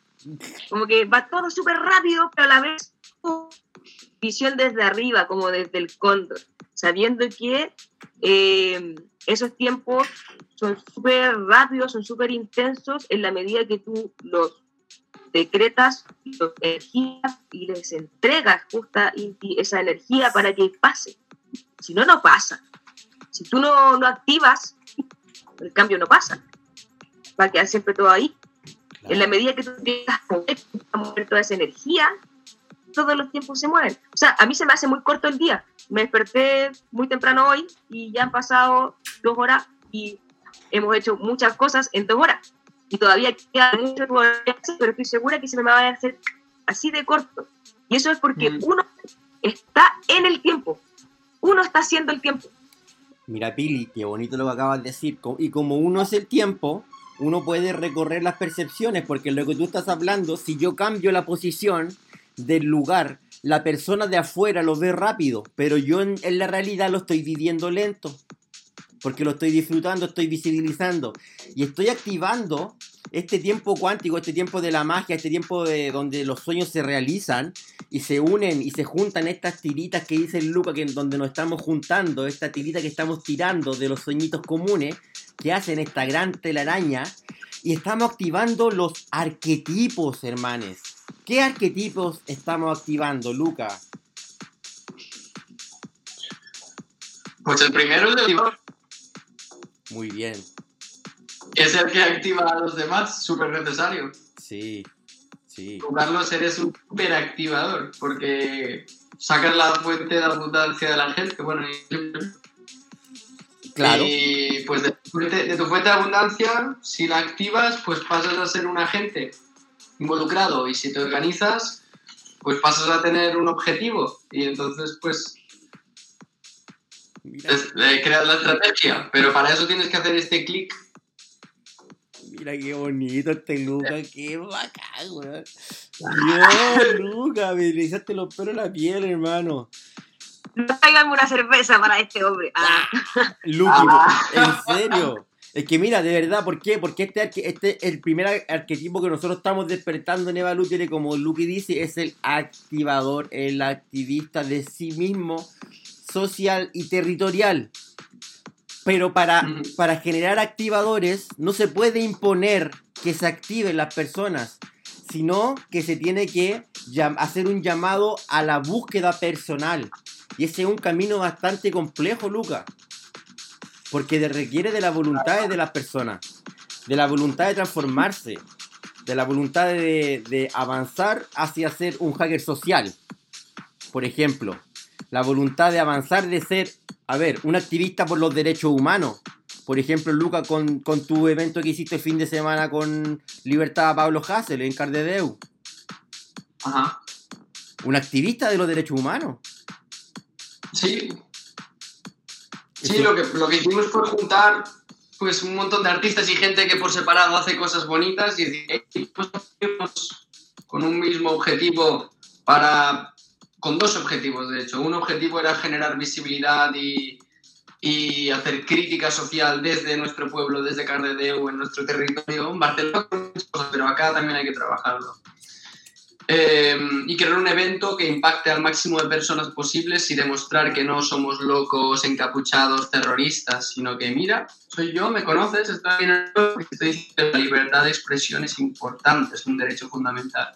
Como que va todo súper rápido, pero a la vez visión desde arriba, como desde el cóndor, sabiendo que eh, esos tiempos son súper rápidos, son súper intensos en la medida que tú los decretas, los energías y les entregas justa esa energía para que pase. Si no, no pasa. Si tú no, no activas, el cambio no pasa. Va a quedar siempre todo ahí. En la medida que tú tengas poder mover toda esa energía, todos los tiempos se mueven. O sea, a mí se me hace muy corto el día. Me desperté muy temprano hoy y ya han pasado dos horas y hemos hecho muchas cosas en dos horas. Y todavía queda mucho por hacer, pero estoy segura que se me va a hacer así de corto. Y eso es porque Mm. uno está en el tiempo. Uno está haciendo el tiempo. Mira, Pili, qué bonito lo que acabas de decir. Y como uno es el tiempo, uno puede recorrer las percepciones, porque lo que tú estás hablando, si yo cambio la posición del lugar, la persona de afuera lo ve rápido, pero yo en, en la realidad lo estoy viviendo lento, porque lo estoy disfrutando, estoy visibilizando y estoy activando este tiempo cuántico, este tiempo de la magia, este tiempo de donde los sueños se realizan y se unen y se juntan estas tiritas que dice Luca, que donde nos estamos juntando, esta tirita que estamos tirando de los sueñitos comunes que hacen esta gran telaraña y estamos activando los arquetipos, hermanes. ¿Qué arquetipos estamos activando, Luca? Pues el primero es el Muy bien, es el que activa a los demás, súper necesario. sí, sí. Tú, Carlos, eres un súper activador, porque sacas la fuente de abundancia de la gente, bueno, y- Claro, Y pues de tu, fuente, de tu fuente de abundancia, si la activas, pues pasas a ser un agente involucrado. Y si te organizas, pues pasas a tener un objetivo. Y entonces, pues, mira, es- eh, creas la estrategia. Pero para eso tienes que hacer este clic. mira qué bonito este Luca, qué bacán, weón. Dios, Luca, me erizaste los pelos en la piel, hermano. Tráiganme una cerveza para este hombre. Ah, Lucky, Ah. en serio. Es que mira, de verdad, ¿por qué? Porque este, arque- este el primer ar- arquetipo que nosotros estamos despertando en Eva Luther, como Lucky dice, es el activador, el activista de sí mismo, social y territorial. Pero para, para generar activadores no se puede imponer que se activen las personas, sino que se tiene que hacer un llamado a la búsqueda personal. Y ese es un camino bastante complejo, Luca. Porque requiere de la voluntad de las personas, de la voluntad de transformarse, de la voluntad de, de avanzar hacia ser un hacker social. Por ejemplo, la voluntad de avanzar de ser, a ver, un activista por los derechos humanos. Por ejemplo, Luca, con, con tu evento que hiciste el fin de semana con Libertad a Pablo Hassel en Cardedeu. Ajá. Un activista de los derechos humanos. Sí. Sí, lo que, lo que hicimos fue juntar pues un montón de artistas y gente que por separado hace cosas bonitas y decir, "Ey, pues, con un mismo objetivo para con dos objetivos de hecho un objetivo era generar visibilidad y, y hacer crítica social desde nuestro pueblo desde Cardedeu en nuestro territorio en Barcelona pero acá también hay que trabajarlo Eh, y crear un evento que impacte al máximo de personas posibles y demostrar que no somos locos, encapuchados, terroristas, sino que mira, soy yo, me conoces, estoy en el estoy la libertad de expresión es importante, es un derecho fundamental.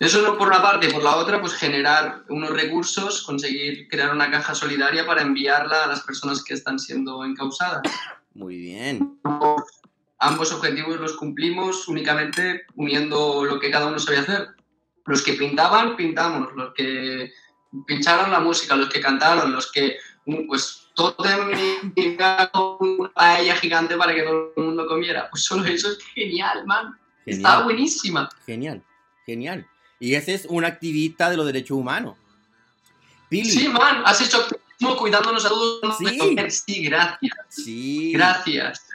Eso no por una parte, por la otra, pues generar unos recursos, conseguir crear una caja solidaria para enviarla a las personas que están siendo encausadas. Muy bien. Ambos objetivos los cumplimos únicamente uniendo lo que cada uno sabía hacer. Los que pintaban, pintamos. Los que pincharon la música, los que cantaron, los que, mm, pues, totem y una paella gigante para que todo el mundo comiera. Pues solo eso es genial, man. Está Genial. buenísima. Genial. Genial. Y ese es un activista de los derechos humanos. Pili. Sí, man, has hecho activismo cuidándonos a todos. Sí. Sí, gracias. Sí. Gracias.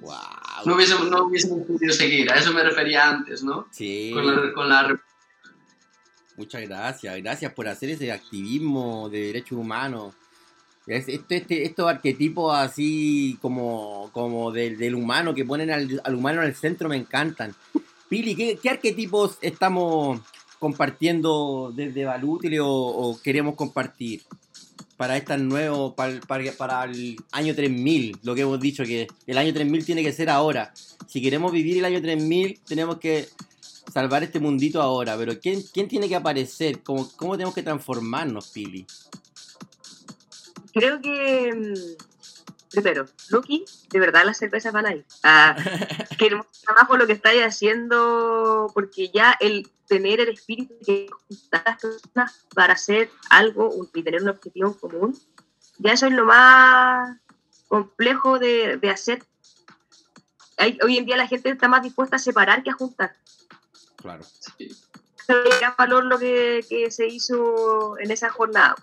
Wow. No hubiésemos, no hubiésemos podido seguir, a eso me refería antes, ¿no? Sí. Con la, con la Muchas gracias. Gracias por hacer ese activismo de derechos humanos. Es- Este, este- estos arquetipos así como, como del, del humano que ponen al, al humano en el centro me encantan. Pili, ¿qué, qué arquetipos estamos compartiendo desde Valútil o, queremos compartir para este nuevo, para, para, el año 3000? Lo que hemos dicho, que el año 3000 tiene que ser ahora. Si queremos vivir el año 3000, tenemos que salvar este mundito ahora, pero ¿quién, quién tiene que aparecer? ¿Cómo, ¿Cómo tenemos que transformarnos, Pili? creo que. Primero, Lucky, de verdad las cervezas van ahí. Ah, qué hermoso trabajo lo que estáis haciendo, porque ya el tener el espíritu de juntar a las personas para hacer algo y tener un objetivo en común, ya eso es lo más complejo de, de hacer. Hay- hoy en día la gente está más dispuesta a separar que a juntar. Claro. Sí. gran valor lo que, que se hizo en esa jornada.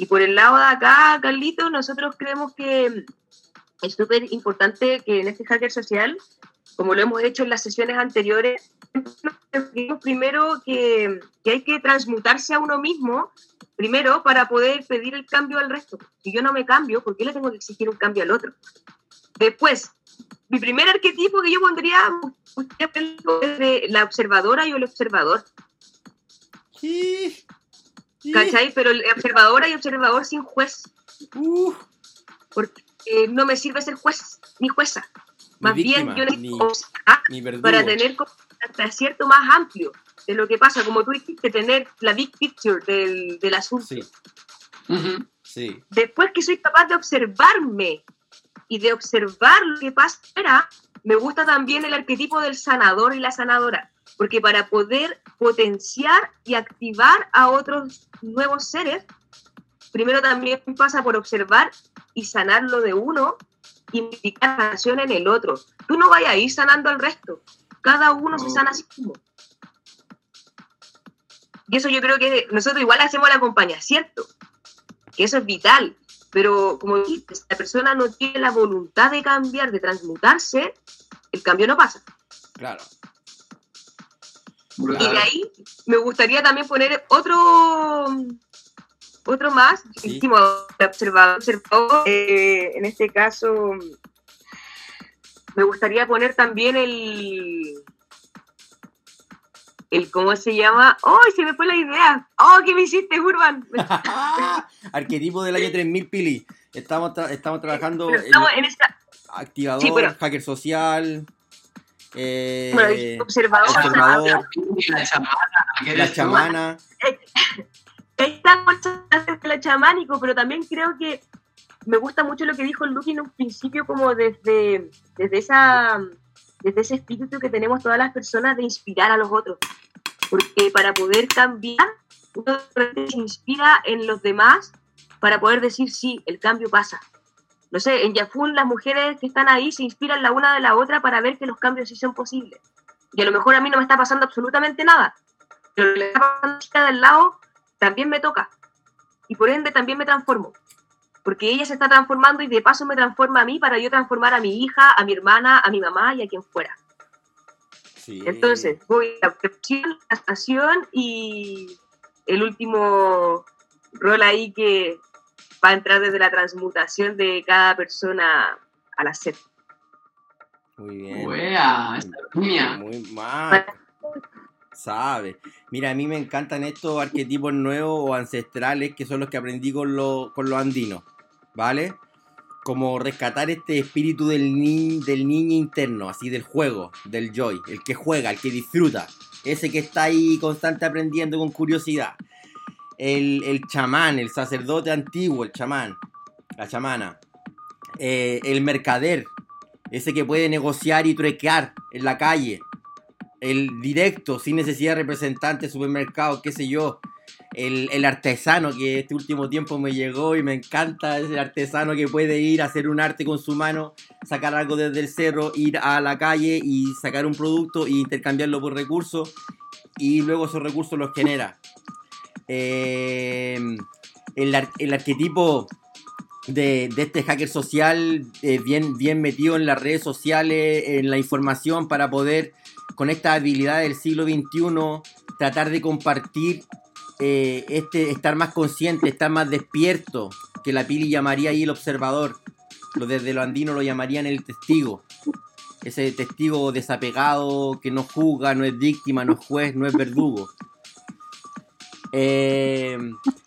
Y por el lado de acá, Carlito, nosotros creemos que es súper importante que en este hacker social, como lo hemos hecho en las sesiones anteriores, primero que, que hay que transmutarse a uno mismo, primero para poder pedir el cambio al resto. Si yo no me cambio, ¿por qué le tengo que exigir un cambio al otro? Después, mi primer arquetipo que yo pondría es de la observadora y el observador. Sí. Sí. ¿Cachai? Pero el observadora y observador sin juez, Uh, porque eh, no me sirve ser juez ni jueza. Más víctima, bien yo ni- necesito para tener como un acierto más amplio de lo que pasa, como tú dijiste, tener la big picture del, del asunto. Sí, Ujú. sí. Después que soy capaz de observarme y de observar lo que pasa me gusta también el arquetipo del sanador y la sanadora, porque para poder potenciar y activar a otros nuevos seres, primero también pasa por observar y sanar lo de uno y modificar la sanación en el otro. Tú no vayas a ir sanando al resto, cada uno se sana a sí mismo. Y eso yo creo que nosotros igual hacemos la compañía, ¿cierto? Que eso es vital. Pero como dijiste, si la persona no tiene la voluntad de cambiar, de transmutarse, el cambio no pasa. Claro. Y de ahí me gustaría también poner otro otro más, Sí. hicimos observador, observador, eh, en este caso me gustaría poner también el el cómo se llama, ¡oh! Se me fue la idea. ¡Oh! ¿Qué me hiciste, Urban? Arquetipo del año 3000, Pili. Estamos, tra- estamos trabajando Pero en en esta, activador, Sí, pero- hacker social, eh, bueno, observador, observador, La chamana, ¿qué la chamana. ahí está el la chamánico, pero también creo que me gusta mucho lo que dijo Lucky en un principio, como desde, desde, esa, desde ese espíritu que tenemos todas las personas de inspirar a los otros. Porque para poder cambiar, uno se inspira en los demás para poder decir, sí, el cambio pasa. No sé, en Yafun las mujeres que están ahí se inspiran la una de la otra para ver que los cambios sí son posibles. Y a lo mejor a mí no me está pasando absolutamente nada, pero lo que le está pasando a la chica del lado también me toca. Y por ende también me transformo. Porque ella se está transformando y de paso me transforma a mí para yo transformar a mi hija, a mi hermana, a mi mamá y a quien fuera. Sí. Entonces, voy a la observación, la estación y el último rol ahí que va a entrar desde la transmutación de cada persona al hacer. Muy bien. Wea, esta. Muy mal. Sabe. Mira, a mí me encantan estos arquetipos nuevos o ancestrales que son los que aprendí con, lo- con los andinos. ¿Vale? Como rescatar este espíritu del, ni- del niño interno, así del juego, del joy, el que juega, el que disfruta, ese que está ahí constante aprendiendo con curiosidad. El, el chamán, el sacerdote antiguo, el chamán, la chamana. Eh, el mercader, ese que puede negociar y truequear en la calle. El directo, sin necesidad de representante, supermercado, qué sé yo. El, el artesano que este último tiempo me llegó y me encanta. Es el artesano que puede ir a hacer un arte con su mano, sacar algo desde el cerro, ir a la calle y sacar un producto e intercambiarlo por recursos. Y luego esos recursos los genera. Eh, el, ar- el arquetipo de, de este hacker social eh, bien, bien metido en las redes sociales, en la información para poder, con esta habilidad del siglo XXI, tratar de compartir, eh, este, estar más consciente, estar más despierto, que la Pili llamaría ahí el observador. Lo desde lo andino lo llamarían el testigo. Ese testigo desapegado que no juzga, no es víctima, no es juez, no es verdugo. Eh,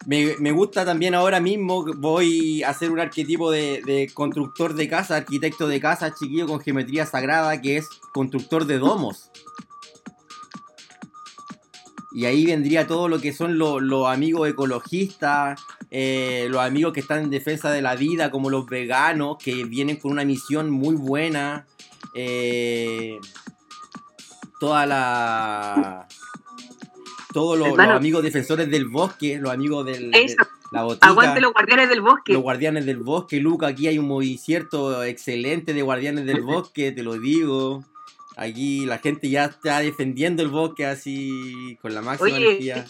me, gusta también ahora mismo, voy a hacer un arquetipo de, constructor de casa, arquitecto de casa, chiquillo con geometría sagrada, que es constructor de domos. Y ahí vendría todo lo que son lo- los amigos ecologistas, eh, los amigos que están en defensa de la vida, como los veganos, que vienen con una misión muy buena. eh, toda la... Todos los, amigos defensores del bosque, los amigos del, Eso. La botica. Aguante los guardianes del bosque. Los guardianes del bosque, Luca, aquí hay un movimiento excelente de guardianes del bosque, te lo digo. Aquí la gente ya está defendiendo el bosque así con la máxima Oye, energía.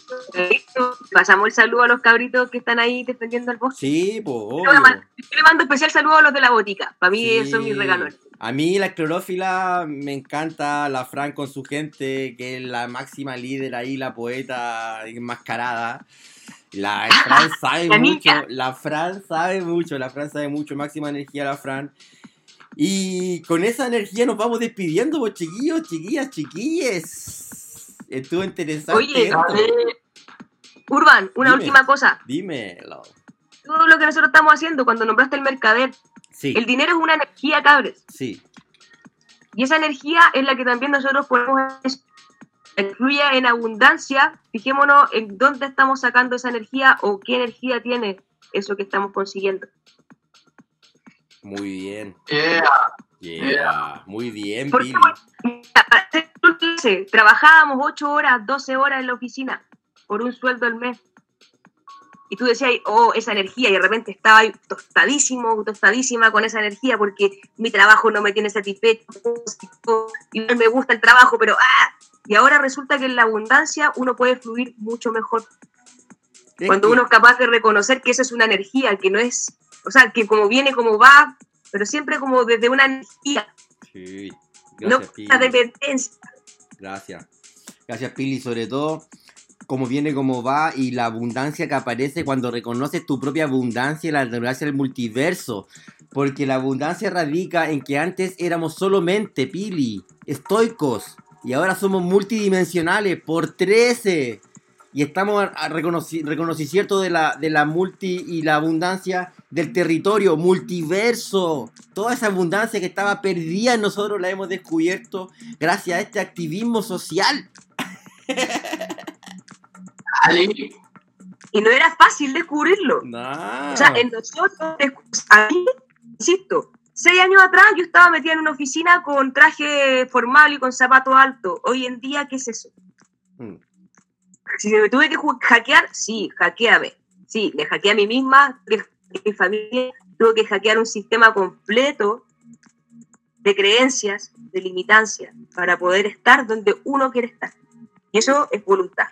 pasamos el saludo a los cabritos que están ahí defendiendo el bosque. Sí, pues, Yo le mando- yo le mando especial saludo a los de la botica. Para mí Sí. son mis regalos. A mí la clorófila me encanta, la Fran con su gente, que es la máxima líder ahí, la poeta enmascarada. La Fran sabe La mucho, la Fran sabe mucho, la Fran sabe mucho, máxima energía la Fran. Y con esa energía nos vamos despidiendo, pues, chiquillos, chiquillas, chiquilles. Estuvo interesante Oye, esto. Urban, una Dime. última cosa. Dímelo. Todo lo que nosotros estamos haciendo cuando nombraste el mercader, Sí, el dinero es una energía, cabres. sí. Y esa energía es la que también nosotros podemos incluye en abundancia. Fijémonos en dónde estamos sacando esa energía o qué energía tiene eso que estamos consiguiendo. Muy bien. Yeah. Yeah. Muy bien. Billy. Trabajábamos 8 horas, 12 horas en la oficina por un sueldo al mes. Y tú decías, oh, esa energía, y de repente estaba ahí tostadísimo, tostadísima con esa energía porque mi trabajo no me tiene satisfecho, y no me gusta el trabajo, pero ¡ah! Y ahora resulta que en la abundancia uno puede fluir mucho mejor. Cuando uno es capaz de reconocer que esa es una energía, que no es, o sea, que como viene, como va, pero siempre como desde una energía, Sí. no Gracias, una Pili. dependencia. Gracias. Gracias, Pili, sobre todo cómo viene, cómo va y la abundancia que aparece cuando reconoces tu propia abundancia y la abundancia del multiverso. Porque la abundancia radica en que antes éramos solamente, Pili, estoicos. Y ahora somos multidimensionales por 13. Y estamos a, a reconoci- reconocimiento de la, de la multi y la abundancia del territorio, multiverso. Toda esa abundancia que estaba perdida en nosotros la hemos descubierto gracias a este activismo social. Y no era fácil descubrirlo. Nah. O sea, en nosotros, a mí, insisto, seis años atrás yo estaba metida en una oficina con traje formal y con zapato alto. Hoy en día, ¿qué es eso? Mm. Si me tuve que hackear, sí, hackeame. Sí, me hackeé a mí misma, mi familia, tuve que hackear un sistema completo de creencias, de limitancias, para poder estar donde uno quiere estar. Y eso es voluntad.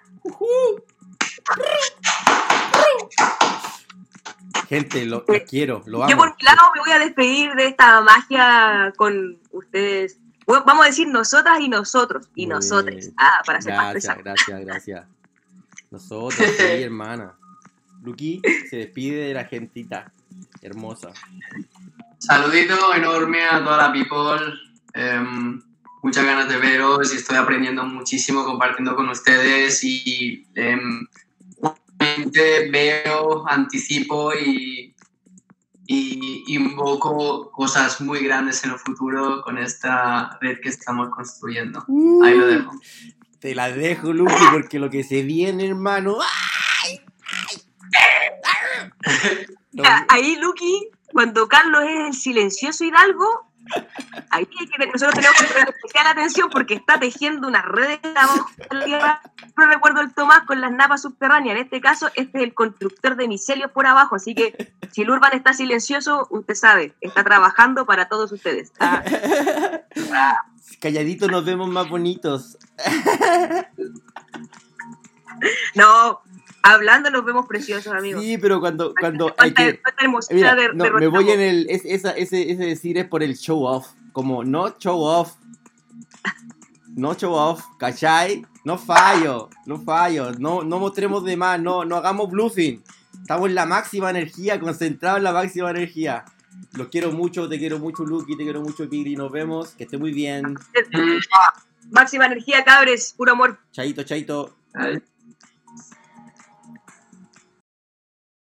Gente, lo, lo quiero, lo Yo amo. por mi lado me voy a despedir de esta magia con ustedes. Vamos a decir nosotras y nosotros. Y bien. Ah, para ser más Gracias, pesado. gracias, gracias. Nosotros, sí, hermana. Lucky se despide de la gentita hermosa. saludito enorme a toda la people. Em, muchas ganas de veros y estoy aprendiendo muchísimo compartiendo con ustedes y realmente veo, anticipo y, y invoco cosas muy grandes en el futuro con esta red que estamos construyendo. Ahí lo dejo. Te la dejo, Lucky, porque lo que se viene, hermano. ¡ay! Ah, Ahí, Lucky, cuando Carlos es el silencioso hidalgo, ahí hay que, nosotros tenemos que prestar especial atención porque está tejiendo una red abajo de la tierra. No recuerdo el Tomás con las napas subterráneas. En este caso, este es el constructor de micelios por abajo. Así que si el Urban está silencioso, usted sabe, está trabajando para todos ustedes. Ah, Calladitos nos vemos más bonitos. no, hablando nos vemos preciosos, amigos. Sí, pero cuando, cuando hay Falta, que. Mira, de, no, de me voy en el. es- esa- ese, ese decir es por el show off. Como no show off. No show off, ¿cachai? No fallo, no fallo. No, no mostremos de más, no, no hagamos bluffing. Estamos en la máxima energía, concentrados en la máxima energía. Los quiero mucho, te quiero mucho, Lucky, te quiero mucho, Pigri. Nos vemos, que esté muy bien. Máxima energía, cabres, puro amor. Chaito, chaito.